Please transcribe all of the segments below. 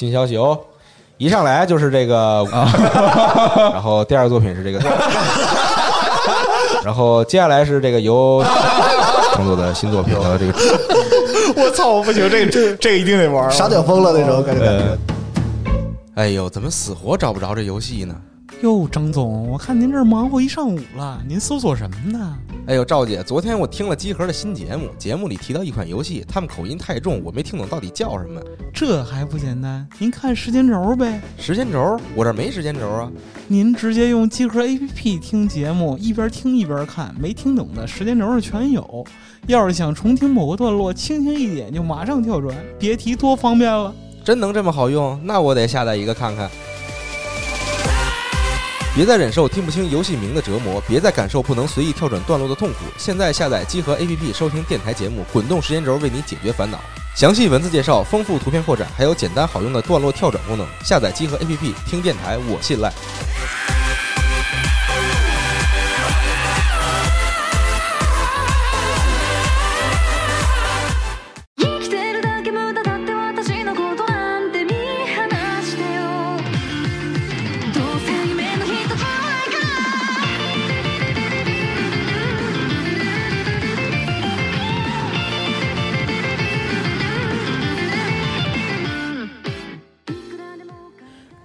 新消息哦，一上来就是这个，然后第二个作品是这个，然后接下来是这个由创作的新作品的这个 我操，我不行，这个 这这个一定得玩。傻屌疯了那种感觉。呃，哎呦，怎么死活找不着这游戏呢？哟，张总，我看您这儿忙活一上午了，您搜索什么呢？哎呦，赵姐，昨天我听了集合的新节目，节目里提到一款游戏，他们口音太重，我没听懂到底叫什么。这还不简单？您看时间轴呗，时间轴，我这没时间轴啊。您直接用集合 APP 听节目，一边听一边看，没听懂的时间轴上全有。要是想重听某个段落，轻轻一点就马上跳转，别提多方便了。真能这么好用？那我得下载一个看看。别再忍受听不清游戏名的折磨，别再感受不能随意跳转段落的痛苦。现在下载集合 APP 收听电台节目，滚动时间轴为你解决烦恼。详细文字介绍、丰富图片扩展，还有简单好用的段落跳转功能。下载集合 APP 听电台，我信赖。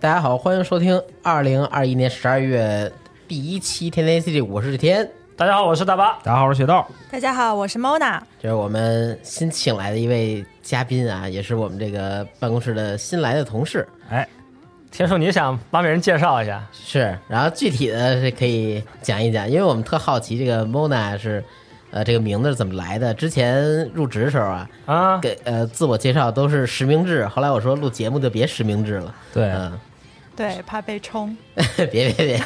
大家好，欢迎收听二零二一年十二月第一期天天 ACG，我是志天，大家好，我是大巴。大家好，我是雪豆。大家好，我是 Mona。这是我们新请来的一位嘉宾啊，也是我们这个办公室的新来的同事。哎，天叔你想帮别人介绍一下，是，然后具体的是可以讲一讲，因为我们特好奇这个 Mona 是，呃，这个名字是怎么来的。之前入职的时候啊，啊，给呃自我介绍都是实名制，后来我说录节目就别实名制了，对嗯，对，怕被冲。别别别，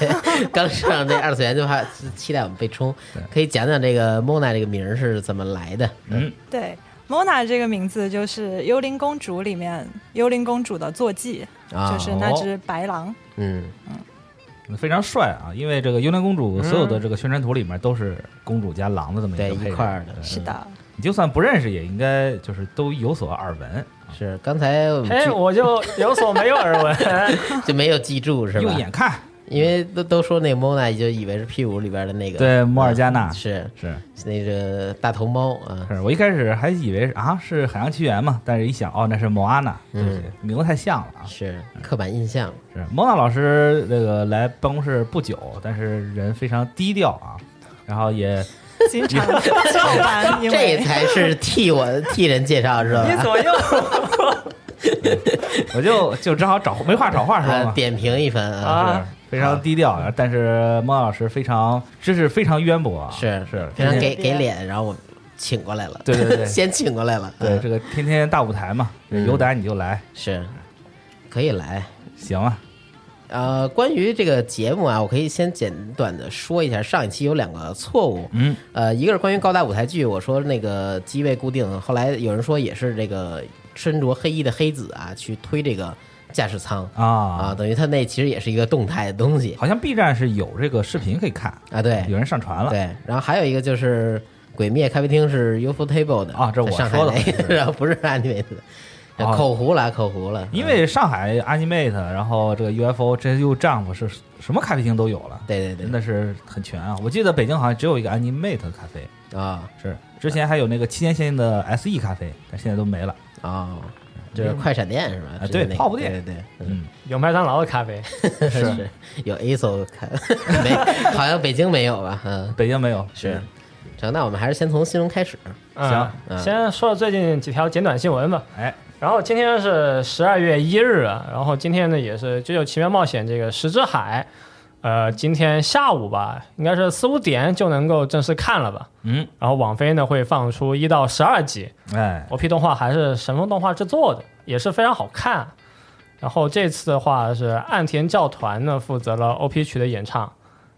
刚上这二次元就怕期待我们被冲，可以讲讲这个 Mona 这个名儿是怎么来的？嗯，对，Mona 这个名字就是《幽灵公主》里面幽灵公主的坐骑，啊，就是那只白狼。嗯嗯，非常帅啊！因为这个幽灵公主所有的这个宣传图里面都是公主加狼的这么一个配置一块儿的对是的，你就算不认识，也应该就是都有所耳闻，是刚才我哎，我就有所没有耳闻。就没有记住是吧用？眼看。因为都都说那个 Mona 就以为是 P 五里边的那个对，摩尔加纳是是那个大头猫啊，是，我一开始还以为是啊是海洋奇缘嘛，但是一想哦那是莫阿娜，对不对？名字太像了啊。是刻板印象，是莫娜老师这个来办公室不久，但是人非常低调啊，然后也 经常翘班，因这才是替我替人介绍是吧？你左右，我就就只好找没话找话说啊嘛，点评一番啊，非常低调，但是孟老师非常知识非常渊博啊，是是非常给给脸，然后我请过来了，对对对先请过来了，嗯对这个天天大舞台嘛，嗯。有胆你就来，是可以来。行啊，呃，关于这个节目啊，我可以先简短的说一下，上一期有两个错误，嗯，呃，一个是关于高达舞台剧，我说那个机位固定，后来有人说也是这个身着黑衣的黑子啊去推这个驾驶舱。啊，啊，等于他那其实也是一个动态的东西。好像 B 站是有这个视频可以看，啊，对。有人上传了，对，然后还有一个就是鬼灭咖啡厅是 UFO Table 的啊这我说的然后不是 Anime 的，哦口胡来，口胡了，因为上海 Animate，然后这个 UFO 这又 Jump 是什么咖啡厅都有了，对对对真的是很全啊！我记得北京好像只有一个 Animate 咖啡，啊是之前还有那个七年限定的 SE 咖啡，但现在都没了。啊，就是快闪店是吧？啊对泡芙店对对对，嗯。嗯，有麦当劳的咖啡，是有 ASO 看 没？好像北京没有吧？嗯，北京没有，是。成，那我们还是先从新闻开始。行嗯先说说最近几条简短新闻吧。哎，然后今天是十二月一日啊，然后今天呢也是《九九奇妙冒险》这个石之海，呃，今天下午吧，应该是四五点就能够正式看了吧。嗯，然后网飞呢会放出一到十二集哎，，OP 动画还是神风动画制作的，也是非常好看。然后这次的话是岸田教团呢负责了 OP 曲的演唱，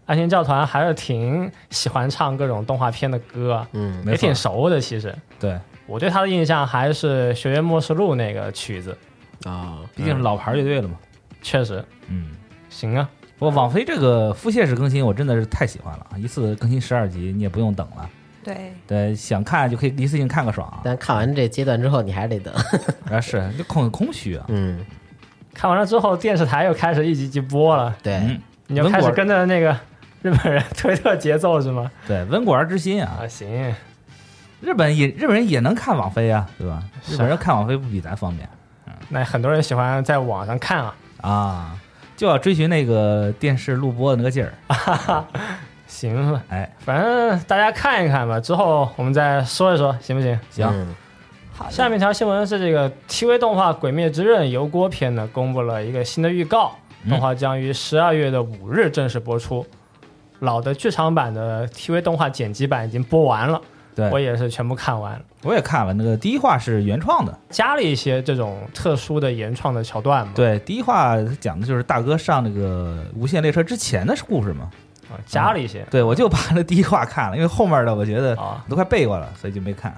岸田教团还是挺喜欢唱各种动画片的歌啊，嗯也挺熟的。其实对，我对他的印象还是《学院末世录》那个曲子，啊，毕竟是老牌乐队了嘛。确实嗯，行啊。不过网飞这个腹泻式更新，我真的是太喜欢了，一次更新十二集，你也不用等了。对，对，想看就可以一次性看个爽啊！但看完这阶段之后，你还是得等。啊，是就空空虚啊。嗯，看完了之后，电视台又开始一集集播了，对，嗯，你就开始跟着那个日本人推特节奏是吗？对，温故而知新啊。啊，行，日本也日本人也能看网飞啊，对吧？日本人看网飞不比咱方便那很多人喜欢在网上看啊。啊，就要追寻那个电视录播的那个劲儿。行了，哎，反正大家看一看吧，之后我们再说一说，行不行？行，嗯好，下面一条新闻是这个 TV 动画《鬼灭之刃》油锅篇呢，公布了一个新的预告，嗯动画将于十二月的五日正式播出。老的剧场版的 TV 动画剪辑版已经播完了，对，我也是全部看完。了，我也看了，那个第一话是原创的，加了一些这种特殊的原创的桥段嘛，对，第一话讲的就是大哥上那个无限列车之前的故事嘛。啊，加了一些。对，我就把那第一话看了，因为后面的我觉得啊，都快背过了，所以就没看。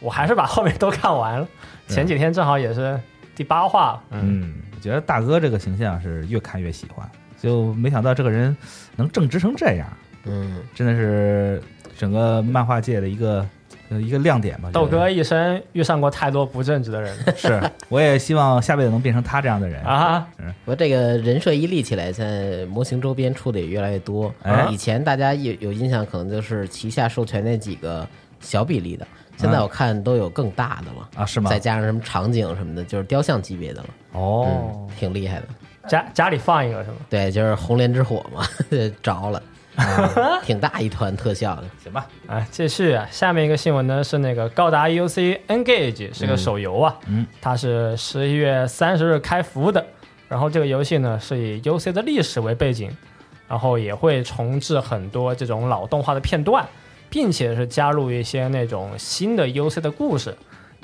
我还是把后面都看完了。前几天正好也是第八话，嗯，嗯，我觉得大哥这个形象是越看越喜欢，就没想到这个人能正直成这样，嗯，真的是整个漫画界的一个呃一个亮点吧。豆哥一生遇上过太多不正直的人得 是，我也希望下辈子能变成他这样的人。啊，不过这个人设一立起来，现在模型周边出的也越来越多。哎以前大家有有印象，可能就是旗下授权那几个小比例的，现在我看都有更大的了，啊，是吗再？加上什么场景什么的，就是雕像级别的了，哦嗯，，挺厉害的。家家里放一个是吗？对，就是红莲之火嘛，着了，挺大一团特效的。行吧，啊，继续啊，下面一个新闻呢是那个高达 UC Engage 是个手游啊，嗯，它是十一月三十日开服的，然后这个游戏呢是以 UC 的历史为背景，然后也会重置很多这种老动画的片段，并且是加入一些那种新的 UC 的故事，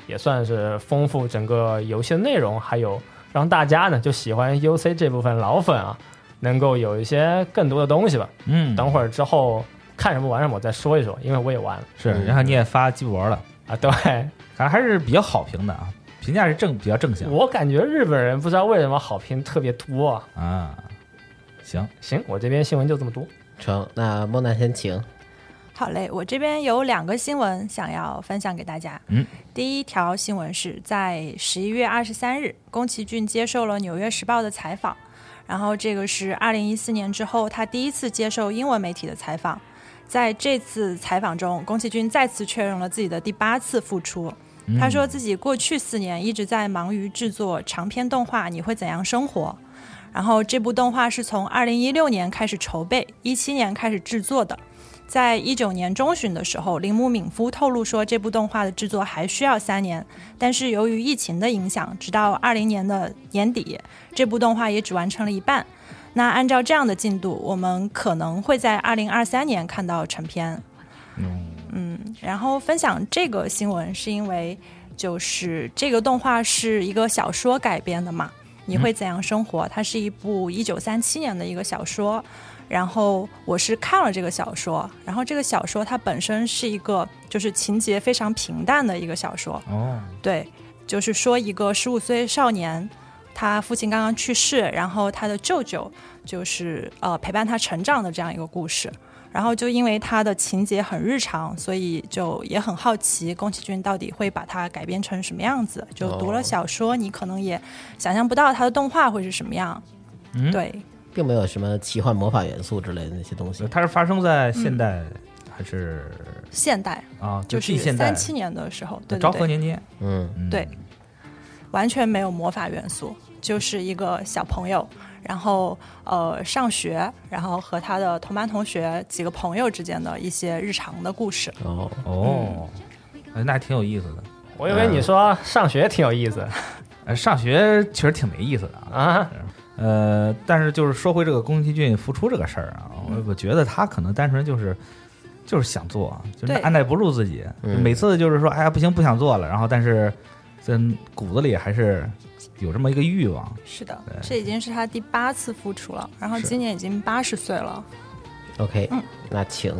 也算是丰富整个游戏的内容，还有让大家呢就喜欢 UC 这部分老粉啊，能够有一些更多的东西吧。嗯，等会儿之后看什么玩什么，我再说一说，因为我也玩了是，然后你也发鸡脖了，啊。对反正还是比较好评的啊，评价是正比较正向我感觉日本人不知道为什么好评特别多啊。啊。行，行，我这边新闻就这么多。成，那莫娜先请。好嘞，我这边有两个新闻想要分享给大家。嗯，第一条新闻是在十一月二十三日，宫崎骏接受了《纽约时报》的采访，然后这个是二零一四年之后他第一次接受英文媒体的采访。在这次采访中，宫崎骏再次确认了自己的第八次复出。他说自己过去四年一直在忙于制作长篇动画《你会怎样生活》，然后这部动画是从二零一六年开始筹备，一七年开始制作的。在一九年中旬的时候，铃木敏夫透露说，这部动画的制作还需要三年，但是由于疫情的影响，直到二零年的年底，这部动画也只完成了一半。那按照这样的进度，我们可能会在二零二三年看到成片。嗯，然后分享这个新闻是因为，就是这个动画是一个小说改编的嘛，你会怎样生活？它是一部一九三七年的一个小说，然后我是看了这个小说，然后这个小说它本身是一个就是情节非常平淡的一个小说，哦，对，就是说一个十五岁少年，他父亲刚刚去世，然后他的舅舅就是呃陪伴他成长的这样一个故事。然后就因为他的情节很日常，所以就也很好奇宫崎骏到底会把它改编成什么样子。就读了小说，你可能也想象不到他的动画会是什么样。嗯对，并没有什么奇幻魔法元素之类的那些东西。它是发生在现代还是？现代啊？就是三七年的时候，对昭和年间，嗯，嗯对。完全没有魔法元素，就是一个小朋友，然后呃上学，然后和他的同班同学几个朋友之间的一些日常的故事。哦，哦，哎那还挺有意思的。我以为你说上学挺有意思。呃，上学确实挺没意思的啊。啊，呃，但是就是说回这个宫崎骏复出这个事儿啊，我我觉得他可能单纯就是就是想做，啊就是按耐不住自己，嗯每次就是说哎呀不行不想做了，然后但是在骨子里还是有这么一个欲望。是的，这已经是他第八次复出了，然后今年已经八十岁了。OK，嗯那请。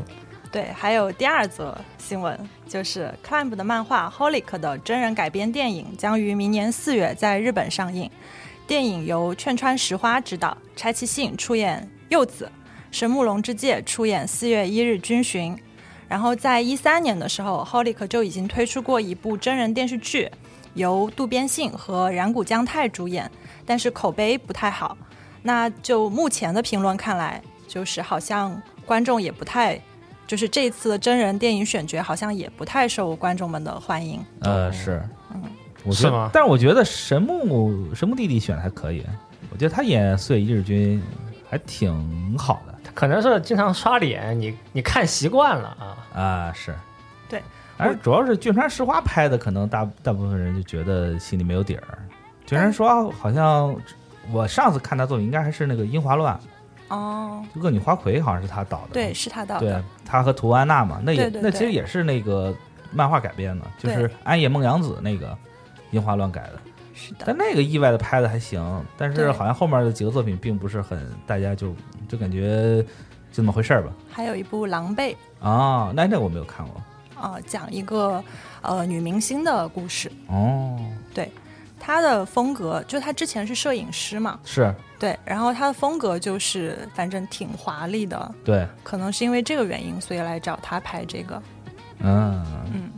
对，还有第二则新闻，就是 Clamp 的漫画《Holic》的真人改编电影将于明年四月在日本上映。电影由劝川石花执导，柴崎幸出演柚子，神木隆之介出演四月一日军巡。然后在一三年的时候，Holic 就已经推出过一部真人电视剧，由渡边信和染谷将太主演，但是口碑不太好。那就目前的评论看来，就是好像观众也不太，就是这次的真人电影选角好像也不太受观众们的欢迎。呃，是，我觉得是吗？但是我觉得神木神木弟弟选的还可以，我觉得他演碎一日君还挺好的。可能是经常刷脸，你你看习惯了啊。啊，是，对，而主要是俊川石花拍的，可能大大部分人就觉得心里没有底儿。俊川石花好像我上次看他作品应该还是那个《樱花乱哦，》，《恶女花魁》好像是他导的，对，是他导的。对的，，他和图安娜嘛，那也对对那其实也是那个漫画改编的，就是安野梦洋子那个《樱花乱》改的。是的但，那个意外的拍的还行，但是好像后面的几个作品并不是很，大家就就感觉就那么回事儿吧。还有一部《狼狈》，啊，那那个我没有看过。啊、讲一个呃女明星的故事。哦，对她的风格，就她之前是摄影师嘛，是对，然后她的风格就是反正挺华丽的，对，可能是因为这个原因，所以来找她拍这个。嗯，嗯，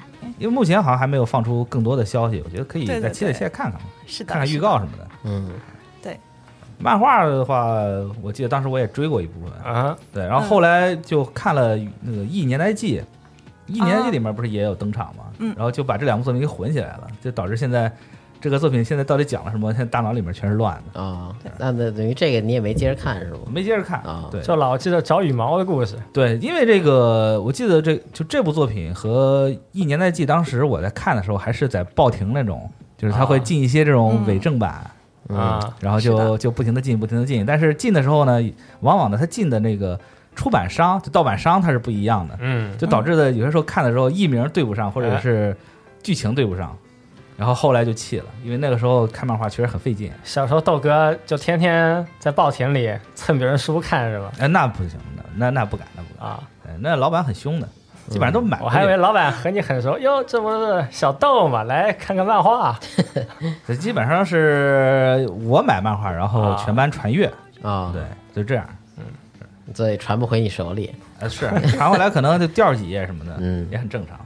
因为目前好像还没有放出更多的消息，我觉得可以再期待对。期待看看嘛，是的，看看预告什么的。嗯，对。漫画的话，我记得当时我也追过一部分，啊，对，然后后来就看了那个《一年代记》，《一年代记》里面不是也有登场嘛，嗯。然后就把这两部作品给混起来了，就导致现在这个作品现在到底讲了什么，现在大脑里面全是乱的，啊对，那那等于这个你也没接着看是吗？没接着看啊对就老记得找羽毛的故事。对，因为这个我记得这就这部作品和《一年代记》当时我在看的时候还是在报亭那种，就是他会啊进一些这种嗯伪正版。啊，然后就就不停的进，不停的进。但是进的时候呢，往往呢，他进的那个出版商，就盗版商，它是不一样的，嗯，就导致的有些时候看的时候译名对不上，或者哎是剧情对不上。然后后来就弃了，因为那个时候看漫画确实很费劲。小时候豆哥就天天在报亭里蹭别人书看是吧？哎，那不行的，那那不敢，那不敢。啊，哎那老板很凶的，基本上都买。我还以为老板和你很熟，哟，这不是小豆嘛，来看看漫画。这基本上是我买漫画，然后啊全班传阅，啊，对，就这样。嗯所以传不回你手里，呃，是传回来可能就掉几页什么的，嗯也很正常。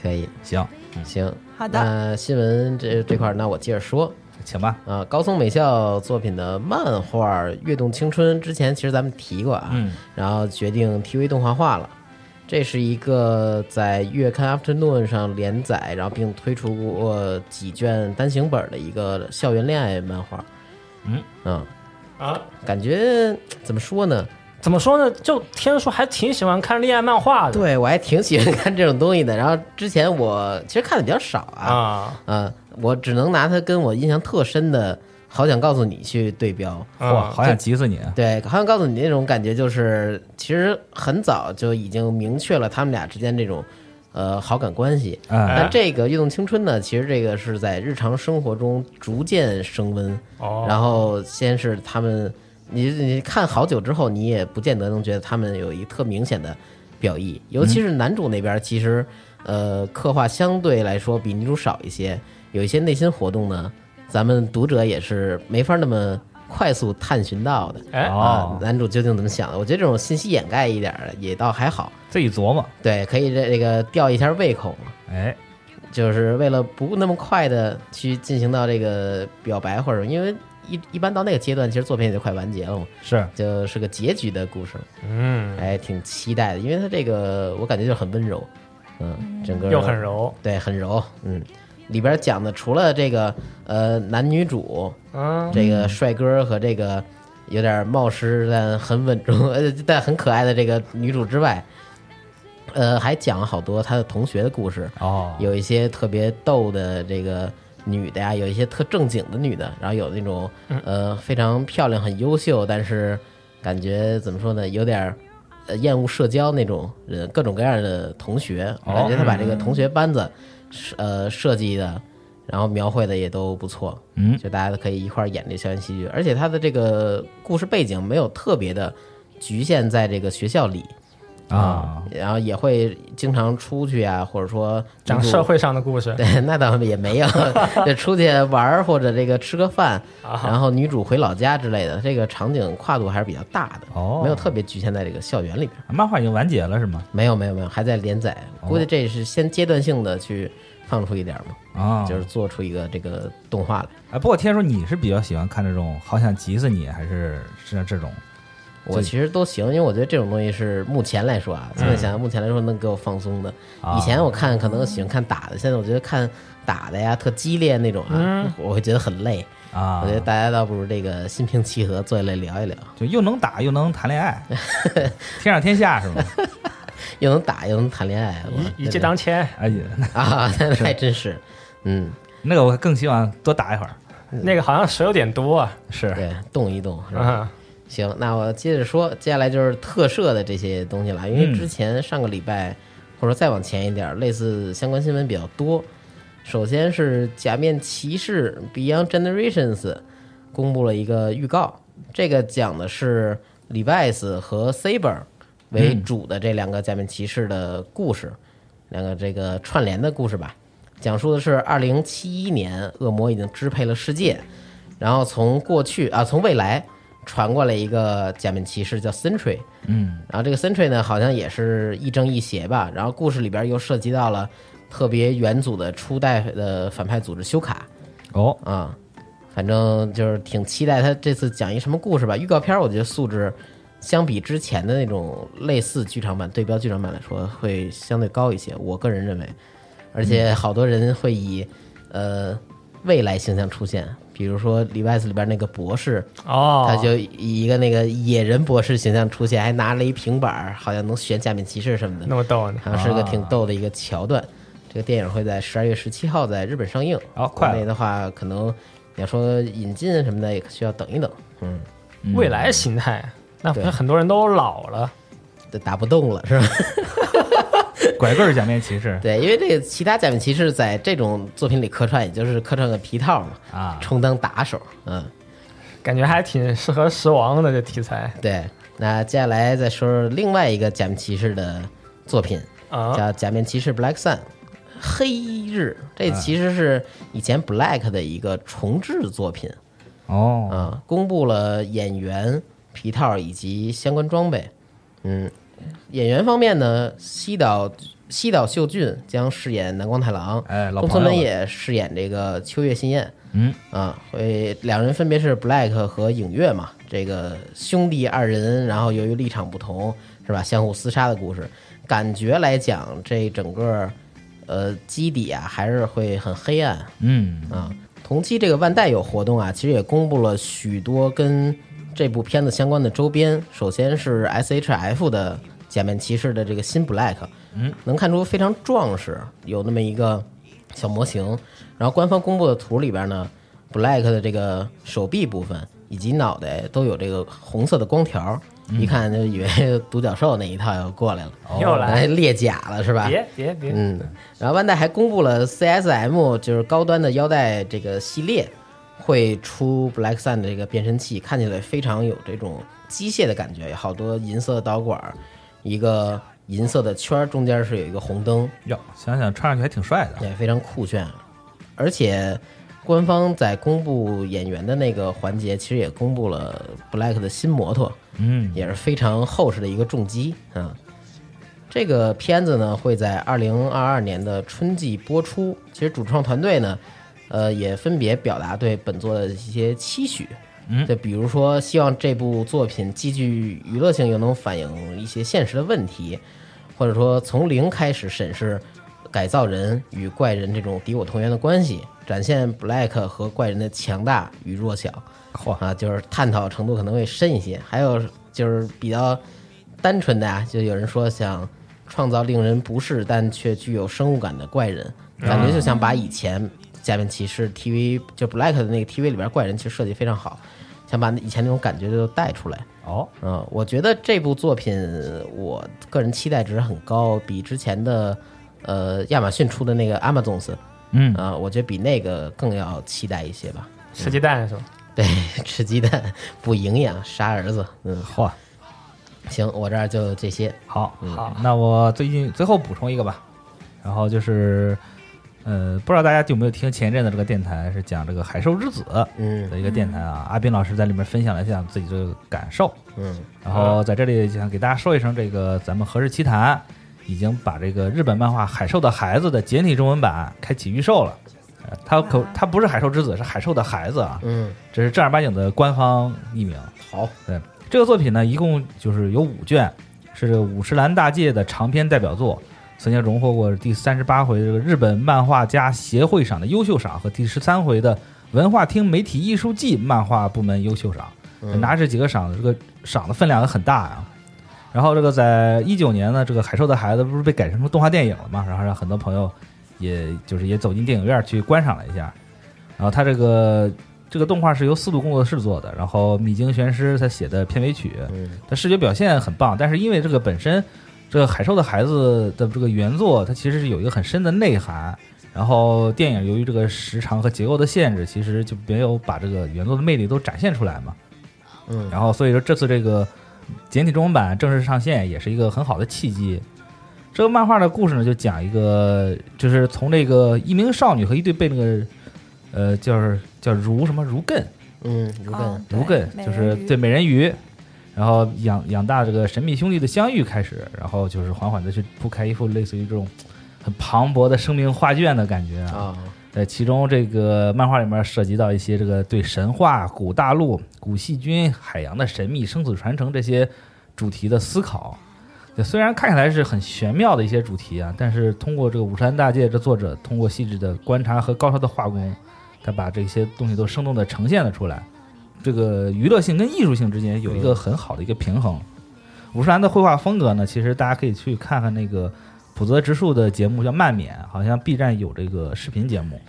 可以，行，行。好的，那新闻这这块儿，那我接着说请吧。啊。高松美校作品的漫画《跃动青春》，之前其实咱们提过啊，嗯，然后决定 TV 动画化了。这是一个在月刊 Afternoon 上连载，然后并推出过几卷单行本的一个校园恋爱漫画。嗯嗯，啊，感觉怎么说呢？怎么说呢？就天叔还挺喜欢看恋爱漫画的。对我还挺喜欢看这种东西的。然后之前我其实看的比较少啊，啊，呃，我只能拿它跟我印象特深的《好想告诉你》去对标。哇，嗯好想急死你啊！对，好想告诉你那种感觉，就是其实很早就已经明确了他们俩之间这种呃好感关系。啊，但这个《跃动青春》呢，其实这个是在日常生活中逐渐升温，哦，然后先是他们，你你看好久之后，你也不见得能觉得他们有一特明显的表意，尤其是男主那边，其实呃刻画相对来说比女主少一些，有一些内心活动呢，咱们读者也是没法那么快速探寻到的。哎，哦啊，男主究竟怎么想的？我觉得这种信息掩盖一点也倒还好，自己琢磨。对，可以这这个吊一下胃口嘛。哎，就是为了不那么快的去进行到这个表白，或者因为一一般到那个阶段，其实作品也就快完结了嘛，是。就是个结局的故事，嗯，还挺期待的，因为它这个我感觉就很温柔，嗯，整个又很柔，对，很柔，嗯，里边讲的除了这个呃男女主嗯，这个帅哥和这个有点冒失但很稳重呃但很可爱的这个女主之外，呃，还讲了好多他的同学的故事，哦，有一些特别逗的这个女的呀，有一些特正经的女的，然后有那种呃非常漂亮、很优秀，但是感觉怎么说呢，有点儿呃厌恶社交那种人，各种各样的同学，我感觉他把这个同学班子是呃设计的，然后描绘的也都不错，嗯。就大家都可以一块儿演这校园戏剧，而且他的这个故事背景没有特别的局限在这个学校里。啊，然后也会经常出去啊，或者说讲社会上的故事。对，那倒也没有，就出去玩儿或者这个吃个饭，啊然后女主回老家之类的，这个场景跨度还是比较大的，哦没有特别局限在这个校园里边。漫画已经完结了是吗？没有没有没有，还在连载，估计这是先阶段性的去放出一点嘛，啊，就是做出一个这个动画来。哎，不过听说你是比较喜欢看这种好想急死你，还是是这种？我其实都行，因为我觉得这种东西是目前来说啊，现在想想目前来说能给我放松的。啊以前我看可能喜欢看打的，现在我觉得看打的呀特激烈那种啊嗯，我会觉得很累。啊，我觉得大家倒不如这个心平气和坐下来聊一聊，就又能打又能谈恋爱，天上天下是吗？又能打又能谈恋爱，我一一骑当千，哎呀，啊，那 还真是，嗯，那个我更希望多打一会儿。那个好像水有点多啊。是对，动一动是吧？嗯，行，那我接着说，接下来就是特摄的这些东西了。因为嗯之前上个礼拜，或者再往前一点儿，类似相关新闻比较多。首先是《假面骑士 Beyond Generations》公布了一个预告，这个讲的是 Levi's 和 Saber 为主的这两个假面骑士的故事，两个这个串联的故事吧。讲述的是二零七一年，恶魔已经支配了世界，然后从过去啊，从未来传过来一个假面骑士叫 Sentry，嗯，然后这个 Sentry 呢，好像也是亦正亦邪吧。然后故事里边又涉及到了特别元祖的初代的反派组织修卡哦，啊，反正就是挺期待他这次讲一什么故事吧。预告片我觉得素质相比之前的那种类似剧场版、对标剧场版来说，会相对高一些。我个人认为，而且好多人会以呃未来形象出现，比如说《Levi's》里边那个博士，哦，他就以一个那个野人博士形象出现，还拿了一平板，好像能选假面骑士什么的，那么逗呢。好像是个挺逗的一个桥段。这个电影会在十二月十七号在日本上映，好国内快了的话可能你要说引进什么的，也需要等一等。嗯，未来形态，那不是对很多人都老了。都打不动了是吧？拐棍儿假面骑士对，因为这个其他假面骑士在这种作品里客串，也就是客串个皮套嘛，啊，充当打手。嗯，感觉还挺适合时王的这题材对。那接下来再说说另外一个假面骑士的作品，啊。叫《假面骑士 Black Sun》，黑日。这其实是以前 Black 的一个重制作品哦，啊，公布了演员、皮套以及相关装备。嗯，演员方面呢，西岛西岛秀俊将饰演南光太郎，哎，老宫村文朋友了，也饰演这个秋月新彦。嗯啊，会两人分别是 Black 和影月嘛，这个兄弟二人，然后由于立场不同，是吧，相互厮杀的故事。感觉来讲，这整个呃基底啊，还是会很黑暗嗯啊。同期这个万代有活动啊，其实也公布了许多跟这部片子相关的周边。首先是 SHF 的假面骑士的这个新 Black，嗯，能看出非常壮实，有那么一个小模型。然后官方公布的图里边呢，Black 的这个手臂部分以及脑袋都有这个红色的光条，一看就以为独角兽那一套要过来了，又来，来裂甲了是吧？别别别，嗯，然后万代还公布了 CSM，就是高端的腰带这个系列会出 Black Sun 的这个变身器，看起来非常有这种机械的感觉，有好多银色的导管，一个银色的圈儿，中间是有一个红灯，哟，想想穿上去还挺帅的，也非常酷炫。而且官方在公布演员的那个环节，其实也公布了 Black 的新摩托，嗯，也是非常厚实的一个重击啊。这个片子呢会在二零二二年的春季播出。其实主创团队呢，呃，也分别表达对本作的一些期许。嗯就比如说，希望这部作品既具娱乐性，又能反映一些现实的问题，或者说从零开始审视改造人与怪人这种敌我同源的关系，展现 Black 和怪人的强大与弱小。嚯，啊，就是探讨程度可能会深一些。还有就是比较单纯的啊，就有人说想创造令人不适但却具有生物感的怪人，感觉就想把以前假面骑士 TV 就 Black 的那个 TV 里边怪人其实设计非常好，想把以前那种感觉都带出来。哦，嗯，我觉得这部作品我个人期待值很高，比之前的呃亚马逊出的那个 Amazons 嗯，啊、我觉得比那个更要期待一些吧。吃鸡蛋是吧？对，吃鸡蛋补营养，杀儿子。嗯，嚯，行，我这儿就这些。好，好，那我最近最后补充一个吧，然后就是，呃，不知道大家有没有听前一阵的这个电台，是讲这个海兽之子嗯。的一个电台啊，阿斌老师在里面分享了一下自己的感受，嗯。然后在这里想给大家说一声，这个咱们《何氏奇谈》已经把这个日本漫画《海兽的孩子》的简体中文版开启预售了。呃它可它不是海兽之子，是海兽的孩子啊，嗯，这是正儿八经的官方译名。好，对，这个作品呢，一共就是有五卷，是这个五十岚大介的长篇代表作，曾经荣获过第三十八回这个日本漫画家协会赏的优秀赏和第十三回的文化厅媒体艺术季漫画部门优秀赏。嗯拿这几个赏，这个赏的分量也很大啊。然后这个在一九年呢，这个《海兽的孩子》不是被改成动画电影了嘛？然后让很多朋友，也就是也走进电影院去观赏了一下。然后他这个这个动画是由四度工作室做的，然后米津玄师他写的片尾曲，嗯它视觉表现很棒，但是因为这个本身这个《海兽的孩子》的这个原作，它其实是有一个很深的内涵。然后电影由于这个时长和结构的限制，其实就没有把这个原作的魅力都展现出来嘛。嗯，然后所以说这次这个简体中文版正式上线，也是一个很好的契机。这个漫画的故事呢，就讲一个，就是从这个一名少女和一对被那个呃叫叫如什么如艮嗯，如哦艮，如艮，就是对美人鱼，然后养养大这个神秘兄弟的相遇开始，然后就是缓缓的去铺开一幅类似于这种很磅礴的生命画卷的感觉啊。啊，在其中，这个漫画里面涉及到一些这个对神话、古大陆、古细菌、海洋的神秘、生死传承这些主题的思考。对虽然看起来是很玄妙的一些主题啊，但是通过这个五山大介这作者通过细致的观察和高超的画工，他把这些东西都生动的呈现了出来。这个娱乐性跟艺术性之间有一个很好的一个平衡。五十岚的绘画风格呢，其实大家可以去看看那个普泽直树的节目叫《漫勉》，好像 B 站有这个视频节目，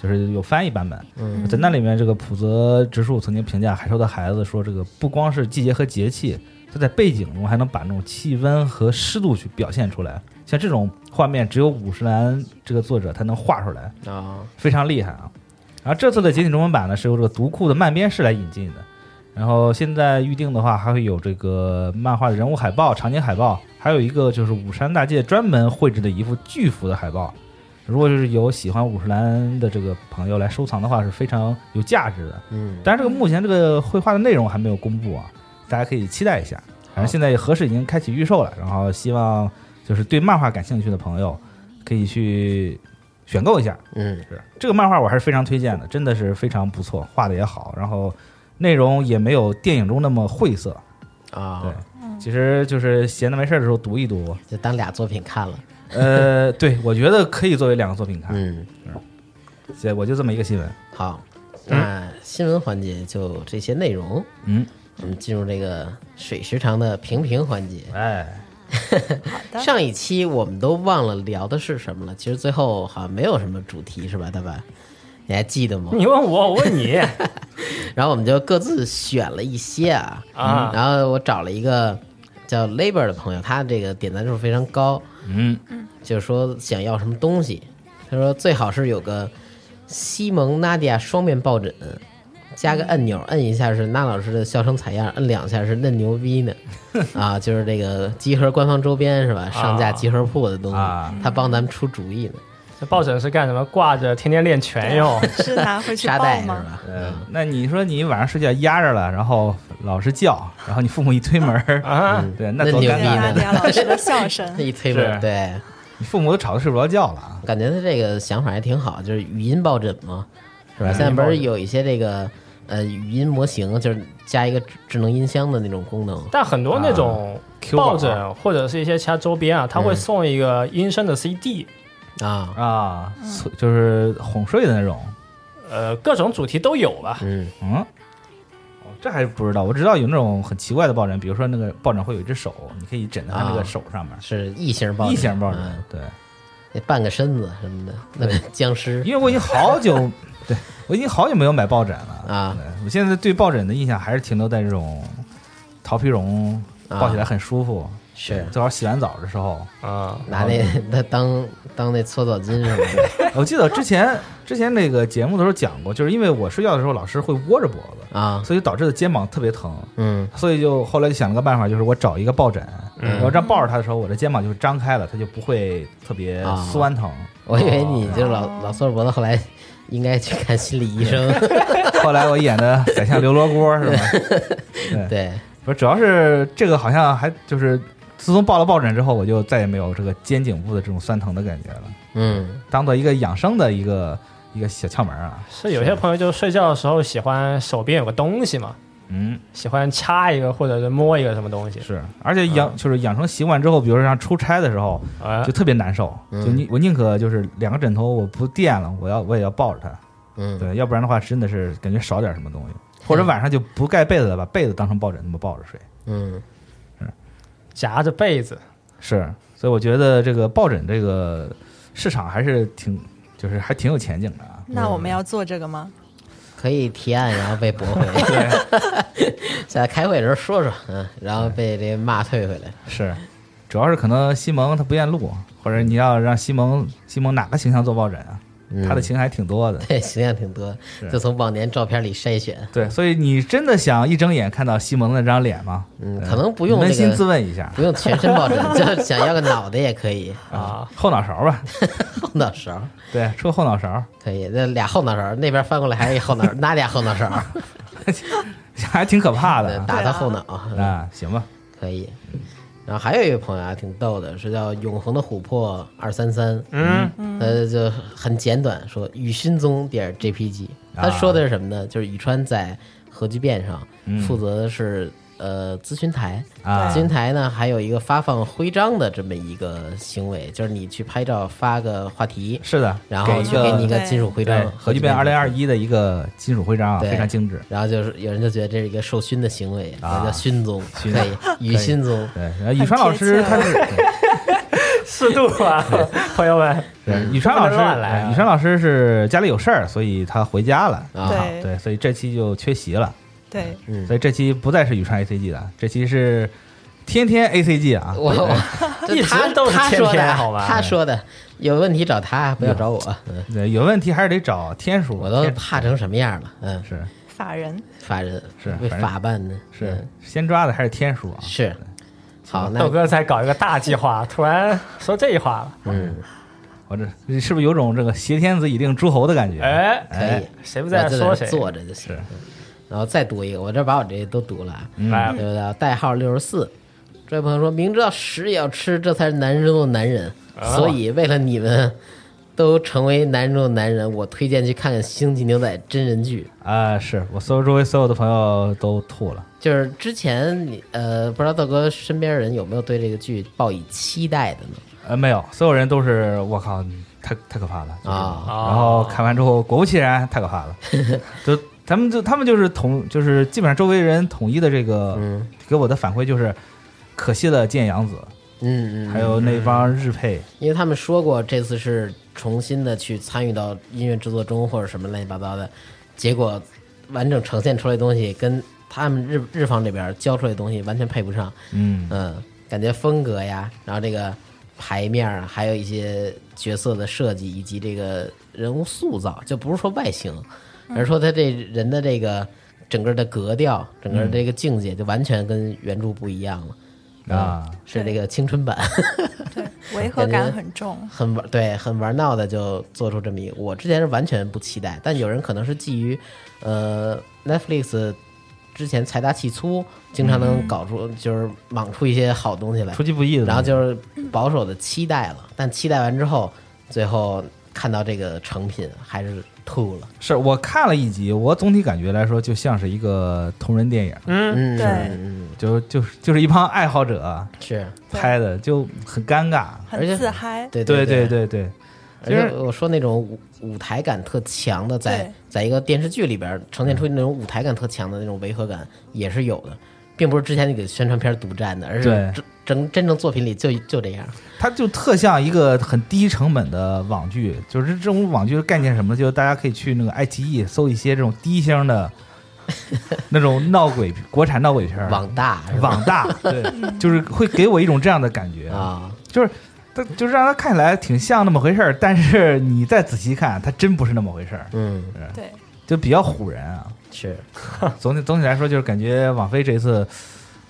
就是有翻译版本。嗯在那里面，这个浦泽直树曾经评价《海兽的孩子》说，这个不光是季节和节气，它在背景中还能把那种气温和湿度去表现出来。像这种画面，只有五十岚这个作者才能画出来，啊，非常厉害啊。然后这次的简体中文版呢，是由这个读库的漫编室来引进的。然后现在预定的话，还会有这个漫画的人物海报、场景海报，还有一个就是武山大介专门绘制的一幅巨幅的海报。如果就是有喜欢五十岚的这个朋友来收藏的话，是非常有价值的。嗯，但是这个目前这个绘画的内容还没有公布啊，大家可以期待一下。反正现在合适已经开启预售了，然后希望就是对漫画感兴趣的朋友可以去选购一下。嗯是这个漫画我还是非常推荐的，真的是非常不错，画的也好，然后内容也没有电影中那么晦涩。啊，对，其实就是闲的没事儿的时候读一读。就当俩作品看了，呃，对我觉得可以作为两个作品看。嗯，对，我就这么一个新闻。好，那新闻环节就这些内容，嗯，我们进入这个水时长的评评环节。哎，好的，上一期我们都忘了聊的是什么了，其实最后好像没有什么主题是吧，大白？你还记得吗？你问我，我问你。然后我们就各自选了一些啊，啊，然后我找了一个叫 Labor 的朋友，他这个点赞数非常高，嗯，就是说想要什么东西，他说最好是有个西蒙纳迪亚双面抱枕，加个按钮，摁一下是那老师的笑声采样，摁两下是嫩牛逼呢，啊，就是这个集合官方周边是吧？上架集合铺的东西，啊他帮咱们出主意呢，这抱枕是干什么？挂着天天练拳用。是拿回去 沙抱吗？袋是吧？呃，那你说你晚上睡觉压着了，然后老是叫，然后你父母一推门儿，啊，嗯对，那那牛逼多尴尬！呢对啊，梁老师的笑声那，一推门，对，你父母都吵得睡不着觉了啊。感觉他这个想法还挺好，就是语音抱枕嘛，是吧？嗯现在不是有一些这个呃语音模型，就是加一个智智能音箱的那种功能，但很多那种抱枕或者是一些其他周边啊，它会嗯。送一个音声的 CD，啊，啊，就是哄睡的那种。呃，各种主题都有吧。嗯。嗯，哦，这还不知道，我知道有那种很奇怪的抱枕，比如说那个抱枕会有一只手，你可以枕在它那个啊手上面，是异形抱枕，异形抱枕嗯。对，那半个身子什么的，那个僵尸。因为我已经好久，对我已经好久没有买抱枕了啊。我现在对抱枕的印象还是停留在这种桃皮绒，啊。抱起来很舒服。是。最好洗完澡的时候，啊，拿那那当当那搓澡巾什么的。我记得之前之前那个节目的时候讲过，就是因为我睡觉的时候老是会窝着脖子，啊，所以导致的肩膀特别疼。嗯。所以就后来就想了个办法，就是我找一个抱枕，嗯。然后这样抱着它的时候，我的肩膀就张开了，它就不会特别啊酸疼。我以为你就老老缩着脖子，后来应该去看心理医生，后来我演的宰相刘罗锅是吧？对，对，不是，主要是这个好像还就是自从抱了抱枕之后，我就再也没有这个肩颈部的这种酸疼的感觉了，嗯，当做一个养生的一个一个小窍门啊。是有些朋友就睡觉的时候喜欢手边有个东西嘛，嗯，喜欢掐一个或者是摸一个什么东西，是，而且养、就是养成习惯之后，比如说像出差的时候，啊就特别难受，嗯就宁我宁可就是两个枕头我不垫了，我要我也要抱着它，嗯，对，要不然的话真的是感觉少点什么东西，或者晚上就不盖被子了，把被子当成抱枕那么抱着睡。嗯，夹着被子，是，所以我觉得这个抱枕这个市场还是挺，就是还挺有前景的啊。那我们要做这个吗？可以提案，然后被驳回。对，在开会的时候说说，嗯，然后被这骂退回来。是，主要是可能西蒙他不愿录，或者你要让西蒙西蒙哪个形象做抱枕啊？嗯他的情还挺多的。对形象挺多，就从往年照片里筛选。对，所以你真的想一睁眼看到西蒙的那张脸吗？嗯，可能不用扪心自问一下不用全身抱枕，就想要个脑袋也可以，啊，后脑勺吧，后脑勺对，出个后脑勺，可以，那俩后脑勺，那边翻过来还是一后脑，哪俩后脑勺？还挺可怕的啊打他后脑啊。行吧，可以。然后还有一个朋友啊，挺逗的，是叫永恒的琥珀二三三，嗯，呃，就很简短说雨勋宗点 JPG，啊他说的是什么呢？就是宇川在核聚变上嗯。负责的是呃咨询台，啊。咨询台呢还有一个发放徽章的这么一个行为，就是你去拍照发个话题，是的，然后去给你一个金属徽对章，核聚变二零二一的一个金属徽章啊，非常精致。然后就是有人就觉得这是一个受勋的行为，啊。叫勋宗，以。雨勋宗，对，然后宇川老师他是四 度啊，朋友们，对宇川老师，来啊。宇川老师是家里有事儿，所以他回家了。啊，对对，所以这期就缺席了。对，嗯所，以这期不再是宇川 ACG 了，这期是天天 ACG 啊。我我 一直都是天他说的天好吧他说的有问题找他，不要找我，有问题还是得找天叔。我都天怕成什么样了，嗯，是法人法人是被法办的，是嗯先抓的还是天叔啊？是。好，那豆哥在搞一个大计划，突然说这话了，嗯，我这是不是有种这个挟天子以令诸侯的感觉？哎，可以，谁不在说谁？坐着就行。嗯然后再读一个，我这把我这些都读了啊。嗯来这个代号六十四，这位朋友说明知道屎也要吃，这才是男人中的男人。哦所以为了你们都成为男人中的男人，我推荐去看看《星际牛仔》真人剧。啊，是我所有周围所有的朋友都吐了。就是之前你呃，不知道豆哥身边人有没有对这个剧抱以期待的呢？呃，没有，所有人都是我靠，太太可怕了就是啊然后看完之后，果不其然，太可怕了。就咱们就他们就是统，就是基本上周围人统一的这个、嗯。给我的反馈就是，可惜了剑阳子，嗯嗯，还有那帮日配，因为他们说过这次是重新的去参与到音乐制作中或者什么乱七八糟的，结果完整呈现出来的东西跟他们日日方这边交出来的东西完全配不上。嗯。嗯，感觉风格呀，然后这个牌面儿，还有一些角色的设计以及这个人物塑造，就不是说外形，而是说他这人的这个整个的格调，整个这个境界就完全跟原著不一样了。啊，是这个青春版，对，违和感很重。很玩对，很玩闹的就做出这么一个。我之前是完全不期待，但有人可能是基于呃 Netflix 之前财大气粗，经常能搞出、就是莽出一些好东西来出，其不意的。然后就是保守的期待了，但期待完之后，最后看到这个成品还是吐了。是我看了一集，我总体感觉来说就像是一个同人电影，嗯，嗯，对。嗯，就就是就是一帮爱好者是。拍的，就很尴尬。而且很自嗨，对对对对。对，而且我说那种舞舞台感特强的，在在一个电视剧里边呈现出那种舞台感特强的那种违和感也是有的，并不是之前那个宣传片独占的，而是整真正作品里就就这样。它就特像一个很低成本的网剧，就是这种网剧的概念什么呢？就是大家可以去那个爱奇艺搜一些这种低星的 那种闹鬼国产闹鬼片儿，网大网大，对，就是会给我一种这样的感觉，啊，就是它就是让它看起来挺像那么回事儿，但是你再仔细看，它真不是那么回事儿，嗯，对，就比较唬人啊。是 总体总体来说，就是感觉网飞这一次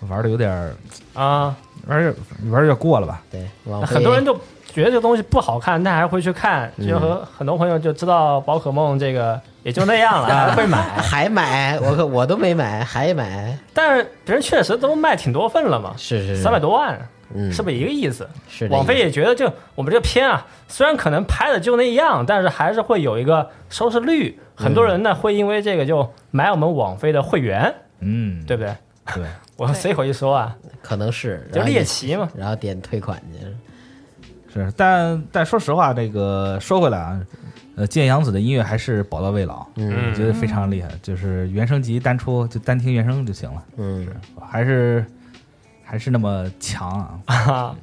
玩的有点儿啊，玩儿玩儿有点过了吧？对，很多人就觉得这东西不好看，但还会去看，嗯就和很多朋友就知道宝可梦这个也就那样了，还会买。还买，我可我都没买，还买，但是别人确实都卖挺多份了嘛，是是是三百多万，嗯，是不是一个意思？是这网飞也觉得，就我们这个片啊，虽然可能拍的就那样，但是还是会有一个收视率。很多人呢会因为这个就买我们网飞的会员，嗯，对不对？对，我随口一说啊，可能是就猎奇嘛。然后点退款去。是，但但说实话，这个说回来啊，呃，剑阳子的音乐还是宝刀未老，嗯我觉得非常厉害，就是原声集单出就单听原声就行了，嗯还是还是那么强啊，啊，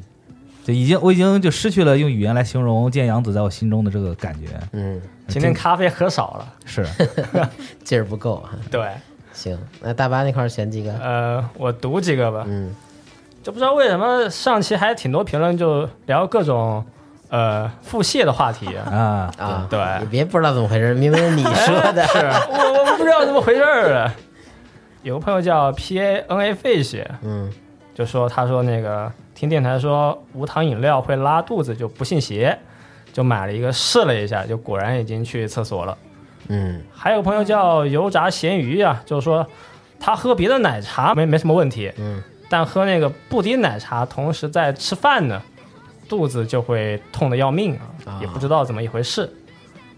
就已经我已经就失去了用语言来形容见杨子在我心中的这个感觉，嗯，今天咖啡喝少了。是 劲儿不够啊。对，行，那大巴那块儿选几个？呃，我读几个吧。嗯就不知道为什么上期还挺多评论就聊各种呃腹泻的话题。啊，啊，对你别不知道怎么回事，明明是你说的。是我我不知道怎么回事儿啊。有个朋友叫 P A N A Fish，嗯就说他说那个听电台说无糖饮料会拉肚子，就不信邪，就买了一个试了一下，就果然已经去厕所了。嗯还有个朋友叫油炸咸鱼啊，就是说他喝别的奶茶没没什么问题，嗯但喝那个布丁奶茶同时在吃饭呢，肚子就会痛的要命啊，啊也不知道怎么一回事。